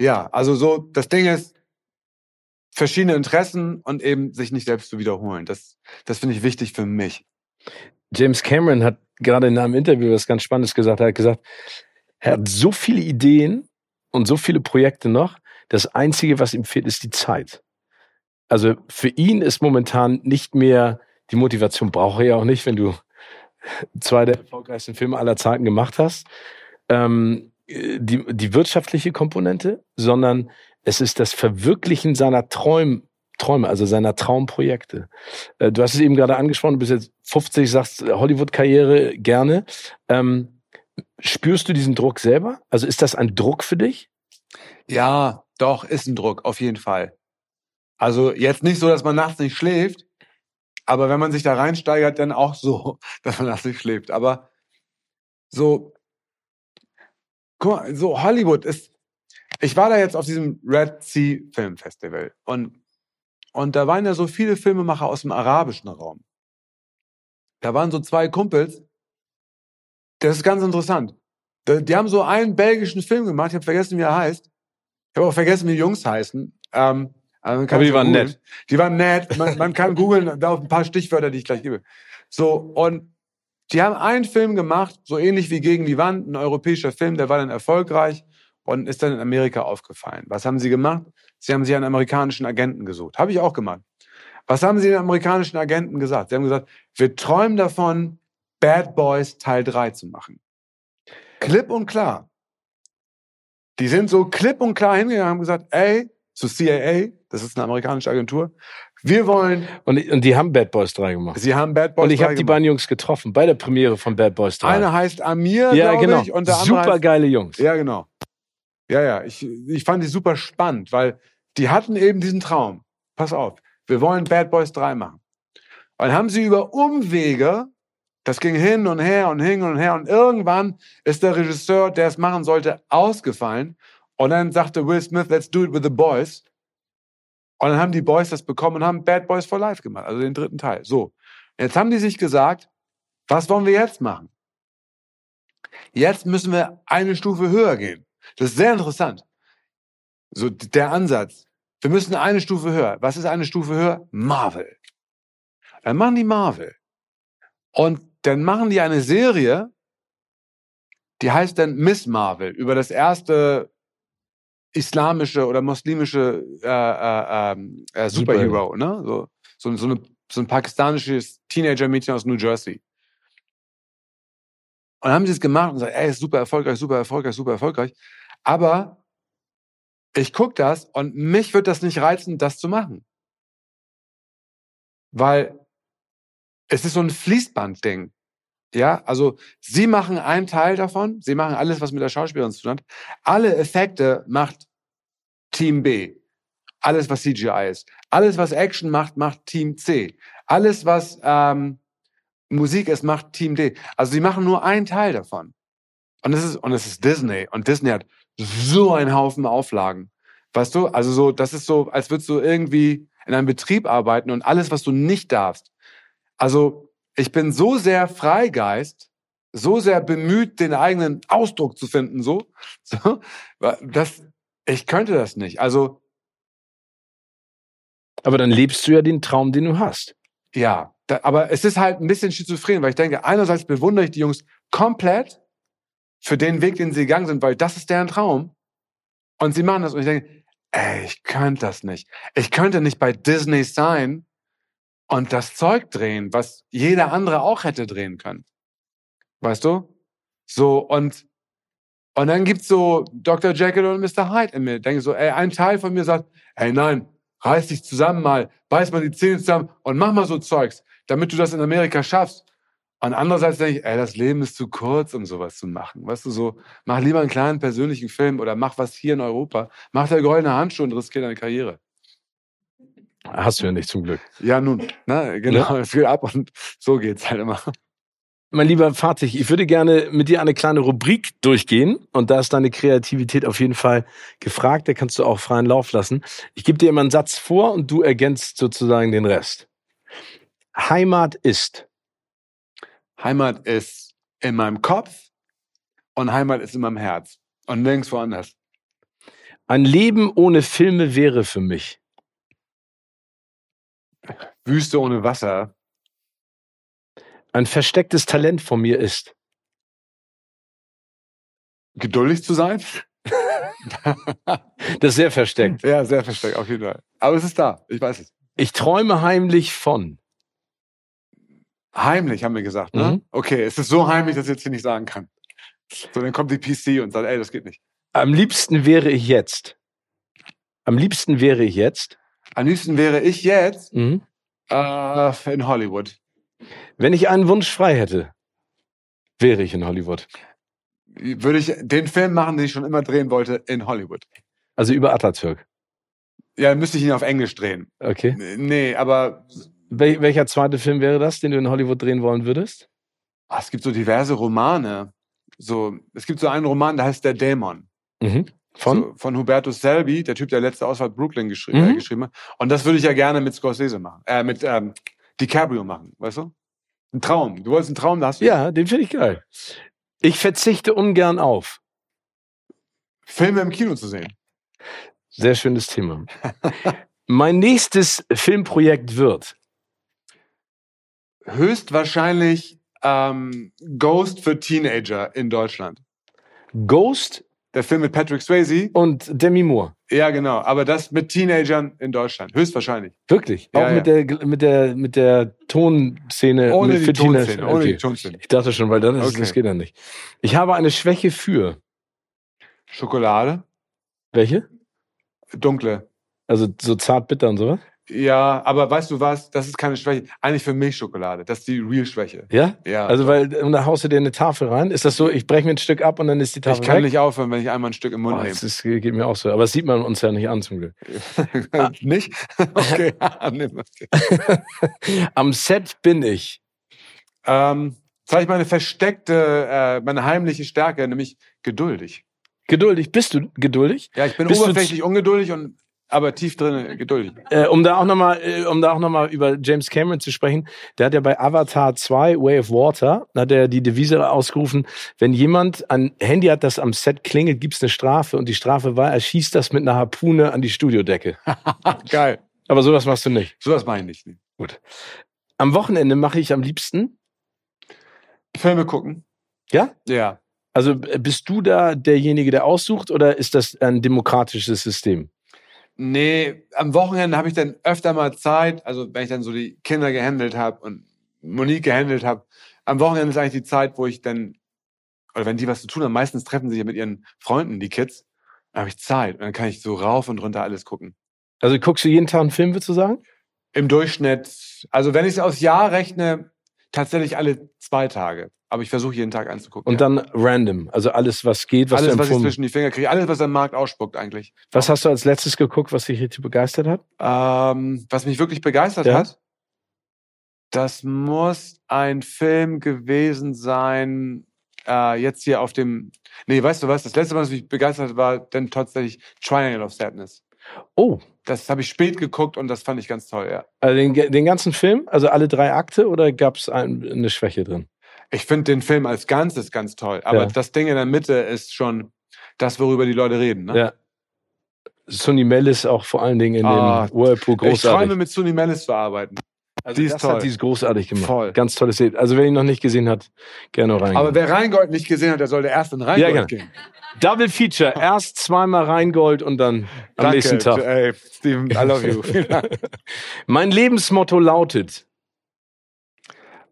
ja, also so, das Ding ist, verschiedene Interessen und eben sich nicht selbst zu wiederholen. Das, das finde ich wichtig für mich. James Cameron hat gerade in einem Interview was ganz Spannendes gesagt. Er hat gesagt, er hat so viele Ideen und so viele Projekte noch. Das Einzige, was ihm fehlt, ist die Zeit. Also für ihn ist momentan nicht mehr die Motivation, brauche er ja auch nicht, wenn du zwei der erfolgreichsten Filme aller Zeiten gemacht hast, ähm, die, die wirtschaftliche Komponente, sondern es ist das Verwirklichen seiner Träume, Träume, also seiner Traumprojekte. Äh, du hast es eben gerade angesprochen, du bist jetzt 50, sagst Hollywood-Karriere gerne. Ähm, Spürst du diesen Druck selber? Also ist das ein Druck für dich? Ja, doch, ist ein Druck, auf jeden Fall. Also jetzt nicht so, dass man nachts nicht schläft, aber wenn man sich da reinsteigert, dann auch so, [LAUGHS] dass man nachts nicht schläft. Aber so, guck mal, so Hollywood ist, ich war da jetzt auf diesem Red Sea Film Festival und, und da waren ja so viele Filmemacher aus dem arabischen Raum. Da waren so zwei Kumpels, das ist ganz interessant. Die haben so einen belgischen Film gemacht, ich habe vergessen, wie er heißt. Ich habe auch vergessen, wie die Jungs heißen. Ähm, aber, aber die waren googlen. nett. Die waren nett. Man, man kann googeln, da auf ein paar Stichwörter, die ich gleich gebe. So, und Die haben einen Film gemacht, so ähnlich wie Gegen die Wand, ein europäischer Film, der war dann erfolgreich und ist dann in Amerika aufgefallen. Was haben sie gemacht? Sie haben sich einen amerikanischen Agenten gesucht. Habe ich auch gemacht. Was haben sie den amerikanischen Agenten gesagt? Sie haben gesagt, wir träumen davon, Bad Boys Teil 3 zu machen. Klipp und klar. Die sind so klipp und klar hingegangen und haben gesagt, ey, zu CIA, das ist eine amerikanische Agentur, wir wollen. Und, und die haben Bad Boys 3 gemacht. Sie haben Bad Boys 3 Und ich habe die beiden Jungs getroffen bei der Premiere von Bad Boys 3. Einer heißt Amir, ja, glaube genau. ich, und der andere Super heißt, geile Jungs. Ja, genau. Ja, ja, ich, ich fand die super spannend, weil die hatten eben diesen Traum. Pass auf, wir wollen Bad Boys 3 machen. Und dann haben sie über Umwege, das ging hin und her und hin und her und irgendwann ist der Regisseur, der es machen sollte, ausgefallen. Und dann sagte Will Smith, let's do it with the boys. Und dann haben die Boys das bekommen und haben Bad Boys for Life gemacht, also den dritten Teil. So, jetzt haben die sich gesagt, was wollen wir jetzt machen? Jetzt müssen wir eine Stufe höher gehen. Das ist sehr interessant. So der Ansatz. Wir müssen eine Stufe höher. Was ist eine Stufe höher? Marvel. Dann machen die Marvel. Und dann machen die eine Serie, die heißt dann Miss Marvel, über das erste islamische oder muslimische äh, äh, ähm, äh, Superhero, ne? So, so, so, eine, so ein pakistanisches Teenager-Mädchen aus New Jersey. Und dann haben sie es gemacht und gesagt, ey, ist super erfolgreich, super erfolgreich, super erfolgreich. Aber ich guck das und mich wird das nicht reizen, das zu machen. Weil es ist so ein Fließbandding. Ja, also sie machen einen Teil davon, sie machen alles, was mit der Schauspielerin zu tun hat. Alle Effekte macht Team B. Alles, was CGI ist. Alles, was Action macht, macht Team C. Alles, was ähm, Musik ist, macht Team D. Also sie machen nur einen Teil davon. Und es ist, und es ist Disney. Und Disney hat so einen Haufen Auflagen. Weißt du? Also so, das ist so, als würdest du irgendwie in einem Betrieb arbeiten und alles, was du nicht darfst. Also, ich bin so sehr Freigeist, so sehr bemüht, den eigenen Ausdruck zu finden, so, [LAUGHS] so dass ich könnte das nicht. Also, Aber dann lebst du ja den Traum, den du hast. ja, da, aber es ist halt ein bisschen schizophren, weil ich denke, einerseits bewundere ich die Jungs komplett für den Weg, den sie gegangen sind, weil das ist deren Traum. Und sie machen das und ich denke, ey, ich könnte das nicht. Ich könnte nicht bei Disney sein und das Zeug drehen, was jeder andere auch hätte drehen können. Weißt du? So, und, und dann gibt's so Dr. Jekyll und Mr. Hyde in mir. Ich denke so, ey, ein Teil von mir sagt, ey, nein, reiß dich zusammen mal, beiß mal die Zähne zusammen und mach mal so Zeugs, damit du das in Amerika schaffst. Und andererseits denke ich, ey, das Leben ist zu kurz, um sowas zu machen. Weißt du, so, mach lieber einen kleinen persönlichen Film oder mach was hier in Europa. Mach der goldene Handschuh und riskier deine Karriere. Hast du ja nicht zum Glück. Ja, nun, ne, genau, es geht ab und so geht's halt immer. Mein lieber Fatih, ich würde gerne mit dir eine kleine Rubrik durchgehen und da ist deine Kreativität auf jeden Fall gefragt, da kannst du auch freien Lauf lassen. Ich gebe dir immer einen Satz vor und du ergänzt sozusagen den Rest. Heimat ist. Heimat ist in meinem Kopf und Heimat ist in meinem Herz und nirgends woanders. Ein Leben ohne Filme wäre für mich. Wüste ohne Wasser. Ein verstecktes Talent von mir ist. Geduldig zu sein? [LAUGHS] Das ist sehr versteckt. Ja, sehr versteckt, auf jeden Fall. Aber es ist da, ich weiß es. Ich träume heimlich von. Heimlich, haben wir gesagt, ne? Mhm. Okay, es ist so heimlich, dass ich jetzt hier nicht sagen kann. So, dann kommt die PC und sagt, ey, das geht nicht. Am liebsten wäre ich jetzt. Am liebsten wäre ich jetzt. Am liebsten wäre ich jetzt Mhm. äh, in Hollywood. Wenn ich einen Wunsch frei hätte, wäre ich in Hollywood. Würde ich den Film machen, den ich schon immer drehen wollte, in Hollywood. Also über Atatürk. Ja, müsste ich ihn auf Englisch drehen. Okay. Nee, aber Wel welcher zweite Film wäre das, den du in Hollywood drehen wollen würdest? ah, es gibt so diverse Romane. So, es gibt so einen Roman, der heißt Der Dämon. Mhm. Von? So, von Hubertus Selby, der Typ, der letzte Ausfahrt Brooklyn geschri äh, Mhm. geschrieben hat. Und das würde ich ja gerne mit Scorsese machen. Äh, mit ähm, DiCaprio machen, weißt du? Ein Traum. Du wolltest einen Traum, da hast du Ja, den finde ich geil. Ich verzichte ungern auf. Filme im Kino zu sehen. Sehr schönes Thema. [LAUGHS] mein nächstes Filmprojekt wird. Höchstwahrscheinlich ähm, Ghost für Teenager in Deutschland. Ghost Der Film mit Patrick Swayze. und Demi Moore. Ja, genau. Aber das mit Teenagern in Deutschland. Höchstwahrscheinlich. Wirklich? Ja, Auch mit, der, mit, der, mit der Tonszene Ohne mit die? Tonszene. Ohne Okay. die Tonszene. Ich dachte schon, weil dann ist, Okay. das geht dann nicht. Ich habe eine Schwäche für. Schokolade. Welche? Dunkle. Also so zart bitter und sowas? Ja, aber weißt du was? Das ist keine Schwäche. Eigentlich für Milchschokolade. Das ist die Real-Schwäche. Ja? Ja. Also weil und da haust du dir eine Tafel rein. Ist das so, ich breche mir ein Stück ab und dann ist die Tafel ich kann weg? nicht aufhören, wenn ich einmal ein Stück im Mund Oh, nehme. das ist, geht mir auch so. Aber das sieht man uns ja nicht an zum Glück. [LAUGHS] nicht? [LAUGHS] okay. [LAUGHS] Okay. Am Set bin ich. Ähm, zeige ich meine versteckte, äh, meine heimliche Stärke, nämlich geduldig. Geduldig. Bist du geduldig? Ja, ich bin Bist oberflächlich ungeduldig und aber tief drin geduldig. Äh, um da auch nochmal, äh, um da auch noch mal über James Cameron zu sprechen, der hat ja bei Avatar 2, Way of Water, hat er die Devise ausgerufen, wenn jemand ein Handy hat, das am Set klingelt, gibt's eine Strafe und die Strafe war, er schießt das mit einer Harpune an die Studiodecke. [LAUGHS] Geil. Aber sowas machst du nicht. Sowas meine ich nicht. Gut. Am Wochenende mache ich am liebsten, Filme gucken. ja? Ja. Also äh, bist du da derjenige, der aussucht oder ist das ein demokratisches System? Nee, am Wochenende habe ich dann öfter mal Zeit, also wenn ich dann so die Kinder gehandelt habe und Monique gehandelt habe. Am Wochenende ist eigentlich die Zeit, wo ich dann, oder wenn die was zu tun haben, meistens treffen sie sich ja mit ihren Freunden, die Kids, dann habe ich Zeit und dann kann ich so rauf und runter alles gucken. Also guckst du jeden Tag einen Film, würdest du sagen? Im Durchschnitt, also wenn ich es aufs Jahr rechne, tatsächlich alle zwei Tage. Aber ich versuche jeden Tag anzugucken. Und ja. dann random, also alles, was geht, was alles, was ich zwischen die Finger kriege, alles, was der Markt ausspuckt eigentlich. Was hast du als letztes geguckt, was dich richtig begeistert hat? Ähm, was mich wirklich begeistert Ja. hat, das muss ein Film gewesen sein, äh, jetzt hier auf dem, nee, weißt du was, das letzte, was mich begeistert hat, war dann tatsächlich Triangle of Sadness. Oh, Das habe ich spät geguckt und das fand ich ganz toll, ja. also den, den ganzen Film, also alle drei Akte oder gab es ein, eine Schwäche drin? Ich finde den Film als Ganzes ganz toll, aber Ja. das Ding in der Mitte ist schon das, worüber die Leute reden. Ne? Ja. Sonny Mellis auch vor allen Dingen in Ah, dem Whirlpool Ich träume großartig. mit Suni Mellis zu arbeiten. Also die ist das toll. hat sie großartig gemacht. Voll. Ganz tolles Serie. Also wer ihn noch nicht gesehen hat, gerne rein. Aber wer Rheingold nicht gesehen hat, der sollte erst in Rheingold Ja, genau. gehen. Double Feature. Erst zweimal Rheingold und dann am nächsten Tag. Ey, Steven, I love you. [LAUGHS] Mein Lebensmotto lautet,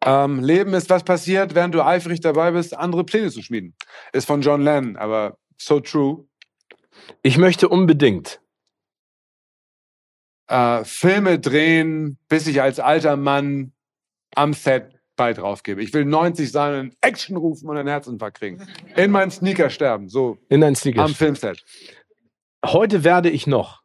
ähm, Leben ist, was passiert, während du eifrig dabei bist, andere Pläne zu schmieden. Ist von John Lennon, aber so true. ich möchte unbedingt. Äh, Filme drehen, bis ich als alter Mann am Set bei drauf gebe. Ich will 90 sein, einen Action rufen und einen Herzinfarkt kriegen. In meinen Sneaker sterben, so In ein Sneaker. am Filmset. Heute werde ich noch,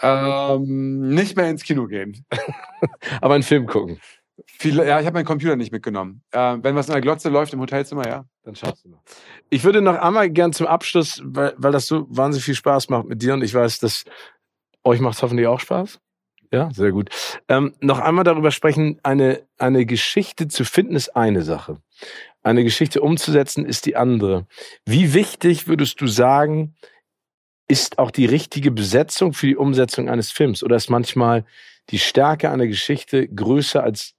Ähm, nicht mehr ins Kino gehen. [LAUGHS] aber einen Film gucken. Viele, ja, ich habe meinen Computer nicht mitgenommen. Äh, wenn was in der Glotze läuft im Hotelzimmer, ja. Dann schaust du noch. Ich würde noch einmal gern zum Abschluss, weil, weil das so wahnsinnig viel Spaß macht mit dir und ich weiß, dass euch macht es hoffentlich auch Spaß. Ja, sehr gut. Ähm, noch einmal darüber sprechen, eine, eine Geschichte zu finden ist eine Sache. Eine Geschichte umzusetzen ist die andere. Wie wichtig würdest du sagen, ist auch die richtige Besetzung für die Umsetzung eines Films? Oder ist manchmal die Stärke einer Geschichte größer als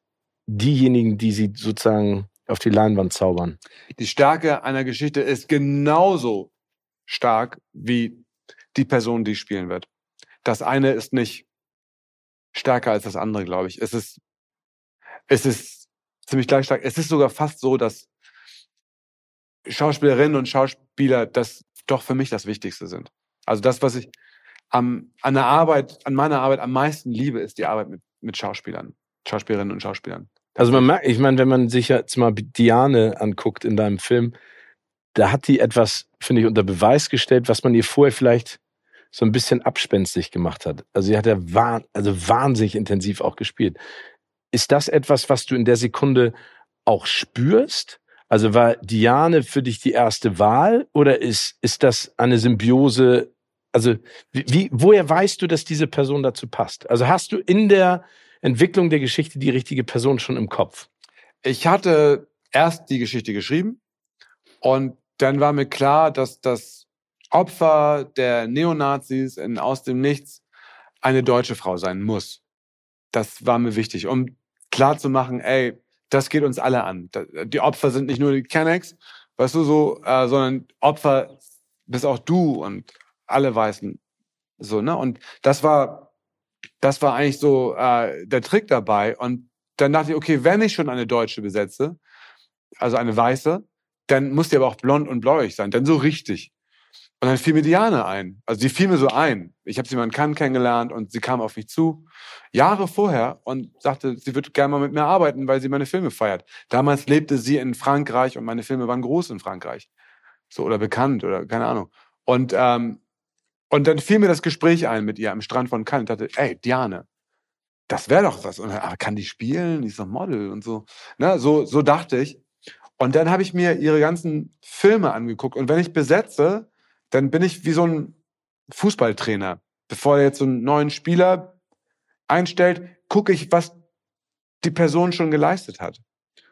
diejenigen, die sie sozusagen auf die Leinwand zaubern? Die Stärke einer Geschichte ist genauso stark wie die Person, die spielen wird. Das eine ist nicht stärker als das andere, glaube ich. Es ist, es ist ziemlich gleich stark. Es ist sogar fast so, dass Schauspielerinnen und Schauspieler das doch für mich das Wichtigste sind. Also das, was ich am, an der Arbeit, an meiner Arbeit am meisten liebe, ist die Arbeit mit, mit Schauspielern, Schauspielerinnen und Schauspielern. Also man merkt, ich meine, wenn man sich jetzt mal Diane anguckt in deinem Film, da hat die etwas, finde ich, unter Beweis gestellt, was man ihr vorher vielleicht so ein bisschen abspenstig gemacht hat. Also sie hat ja wahn, also wahnsinnig intensiv auch gespielt. Ist das etwas, was du in der Sekunde auch spürst? Also war Diane für dich die erste Wahl oder ist, ist das eine Symbiose? Also wie, woher weißt du, dass diese Person dazu passt? Also hast du in der Entwicklung der Geschichte die richtige Person schon im Kopf? Ich hatte erst die Geschichte geschrieben und dann war mir klar, dass das Opfer der Neonazis in Aus dem Nichts eine deutsche Frau sein muss. Das war mir wichtig, um klar zu machen, ey, das geht uns alle an. Die Opfer sind nicht nur die Kennex, weißt du so, äh, sondern Opfer bist auch du und alle Weißen. So, ne? Und das war, das war eigentlich so äh, der Trick dabei. Und dann dachte ich, okay, wenn ich schon eine Deutsche besetze, also eine Weiße, dann muss die aber auch blond und bläulich sein, dann so richtig. Und dann fiel mir Diane ein. Also die fiel mir so ein. Ich habe sie mal in Cannes kennengelernt und sie kam auf mich zu, Jahre vorher, und sagte, sie würde gerne mal mit mir arbeiten, weil sie meine Filme feiert. Damals lebte sie in Frankreich und meine Filme waren groß in Frankreich. So, oder bekannt, oder keine Ahnung. Und, ähm, und dann fiel mir das Gespräch ein mit ihr am Strand von Cannes. Ich dachte, ey, Diane, das wäre doch was. Und dann, aber kann die spielen? Die ist doch Model und so. Na, so, so dachte ich. Und dann habe ich mir ihre ganzen Filme angeguckt. Und wenn ich besetze, dann bin ich wie so ein Fußballtrainer. Bevor er jetzt so einen neuen Spieler einstellt, gucke ich, was die Person schon geleistet hat.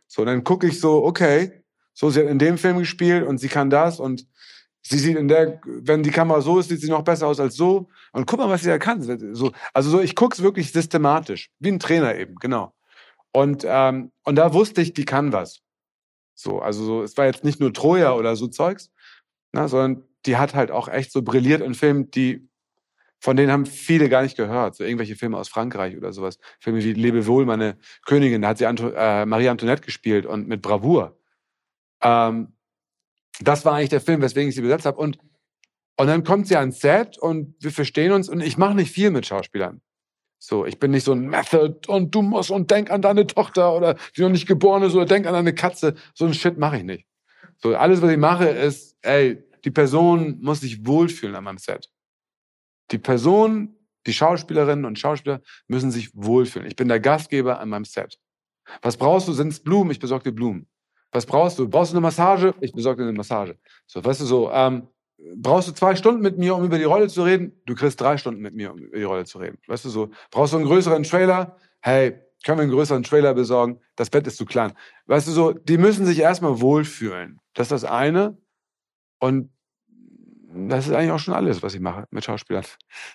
So, dann gucke ich so, okay, so, sie hat in dem Film gespielt und sie kann das und sie sieht in der, wenn die Kamera so ist, sieht sie noch besser aus als so. Und guck mal, was sie da kann. So, also so, ich gucke es wirklich systematisch, wie ein Trainer eben, genau. Und, ähm, und da wusste ich, die kann was. So, also so, es war jetzt nicht nur Troja oder so Zeugs, na, sondern die hat halt auch echt so brilliert in Filmen, die von denen haben viele gar nicht gehört. So irgendwelche Filme aus Frankreich oder sowas. Filme wie Lebe wohl, meine Königin, da hat sie Anto äh, Marie Antoinette gespielt und mit Bravour. Ähm, das war eigentlich der Film, weswegen ich sie besetzt habe. Und, und dann kommt sie ans Set und wir verstehen uns und ich mache nicht viel mit Schauspielern. So, ich bin nicht so ein Method und du musst und denk an deine Tochter oder die noch nicht geboren ist oder denk an deine Katze. So ein Shit mache ich nicht. So, alles, was ich mache, ist, ey, die Person muss sich wohlfühlen an meinem Set. Die Person, die Schauspielerinnen und Schauspieler müssen sich wohlfühlen. Ich bin der Gastgeber an meinem Set. Was brauchst du? Sind's Blumen? Ich besorge dir Blumen. Was brauchst du? Brauchst du eine Massage? Ich besorge dir eine Massage. So, weißt du so, ähm, brauchst du zwei Stunden mit mir, um über die Rolle zu reden? Du kriegst drei Stunden mit mir, um über die Rolle zu reden. Weißt du so, brauchst du einen größeren Trailer? Hey, können wir einen größeren Trailer besorgen? Das Bett ist zu klein. Weißt du so, die müssen sich erstmal wohlfühlen. Das ist das eine. Und das ist eigentlich auch schon alles, was ich mache mit Schauspielern.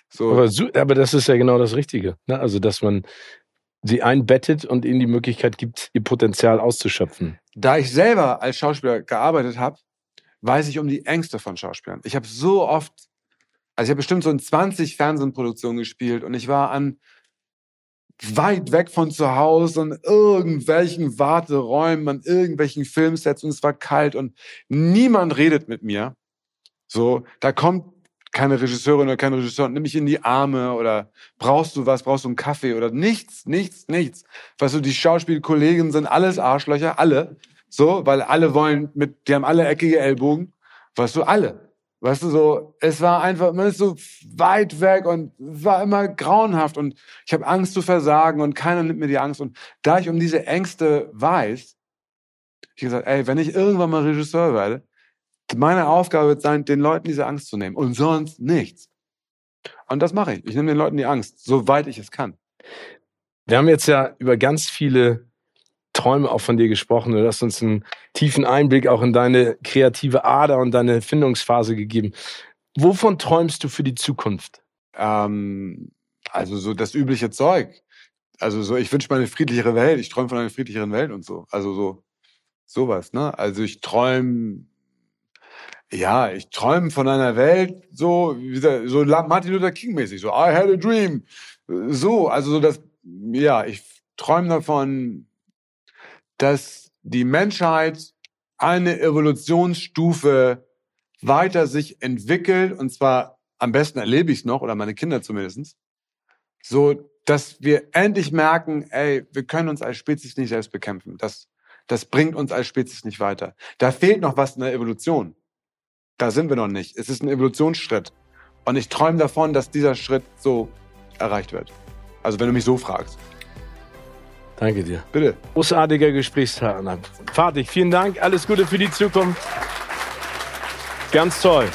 So. Aber, aber das ist ja genau das Richtige. Ne? Also, dass man sie einbettet und ihnen die Möglichkeit gibt, ihr Potenzial auszuschöpfen. Da ich selber als Schauspieler gearbeitet habe, weiß ich um die Ängste von Schauspielern. Ich habe so oft, also ich habe bestimmt so in 20 Fernsehproduktionen gespielt und ich war an weit weg von zu Hause in irgendwelchen Warteräumen, an irgendwelchen Filmsets und es war kalt und niemand redet mit mir. So, da kommt keine Regisseurin oder kein Regisseur, nimm mich in die Arme oder brauchst du was, brauchst du einen Kaffee oder nichts, nichts, nichts. Weißt du, die Schauspielkollegen sind alles Arschlöcher, alle. So, weil alle wollen mit, die haben alle eckige Ellbogen. Weißt du, alle. Weißt du, so, es war einfach, man ist so weit weg und war immer grauenhaft und ich habe Angst zu versagen und keiner nimmt mir die Angst. Und da ich um diese Ängste weiß, ich gesagt, ey, wenn ich irgendwann mal Regisseur werde, meine Aufgabe wird sein, den Leuten diese Angst zu nehmen und sonst nichts. Und das mache ich. Ich nehme den Leuten die Angst, soweit ich es kann. Wir haben jetzt ja über ganz viele Träume auch von dir gesprochen. Du hast uns einen tiefen Einblick auch in deine kreative Ader und deine Findungsphase gegeben. Wovon träumst du für die Zukunft? Ähm, also so das übliche Zeug. Also so, ich wünsche mir eine friedlichere Welt. Ich träume von einer friedlicheren Welt und so. Also so sowas, ne? Also ich träume, ja, ich träume von einer Welt so, so Martin Luther King mäßig, so I had a dream. So, also so das, ja, ich träume davon, dass die Menschheit eine Evolutionsstufe weiter sich entwickelt, und zwar am besten erlebe ich es noch, oder meine Kinder zumindestens, so dass wir endlich merken, ey, wir können uns als Spezies nicht selbst bekämpfen. Das, das bringt uns als Spezies nicht weiter. Da fehlt noch was in der Evolution. Da sind wir noch nicht. Es ist ein Evolutionsschritt. Und ich träume davon, dass dieser Schritt so erreicht wird. Also wenn du mich so fragst. Danke dir. Bitte. Großartiger Gesprächspartner. Fertig. Vielen Dank. Alles Gute für die Zukunft. Ganz toll.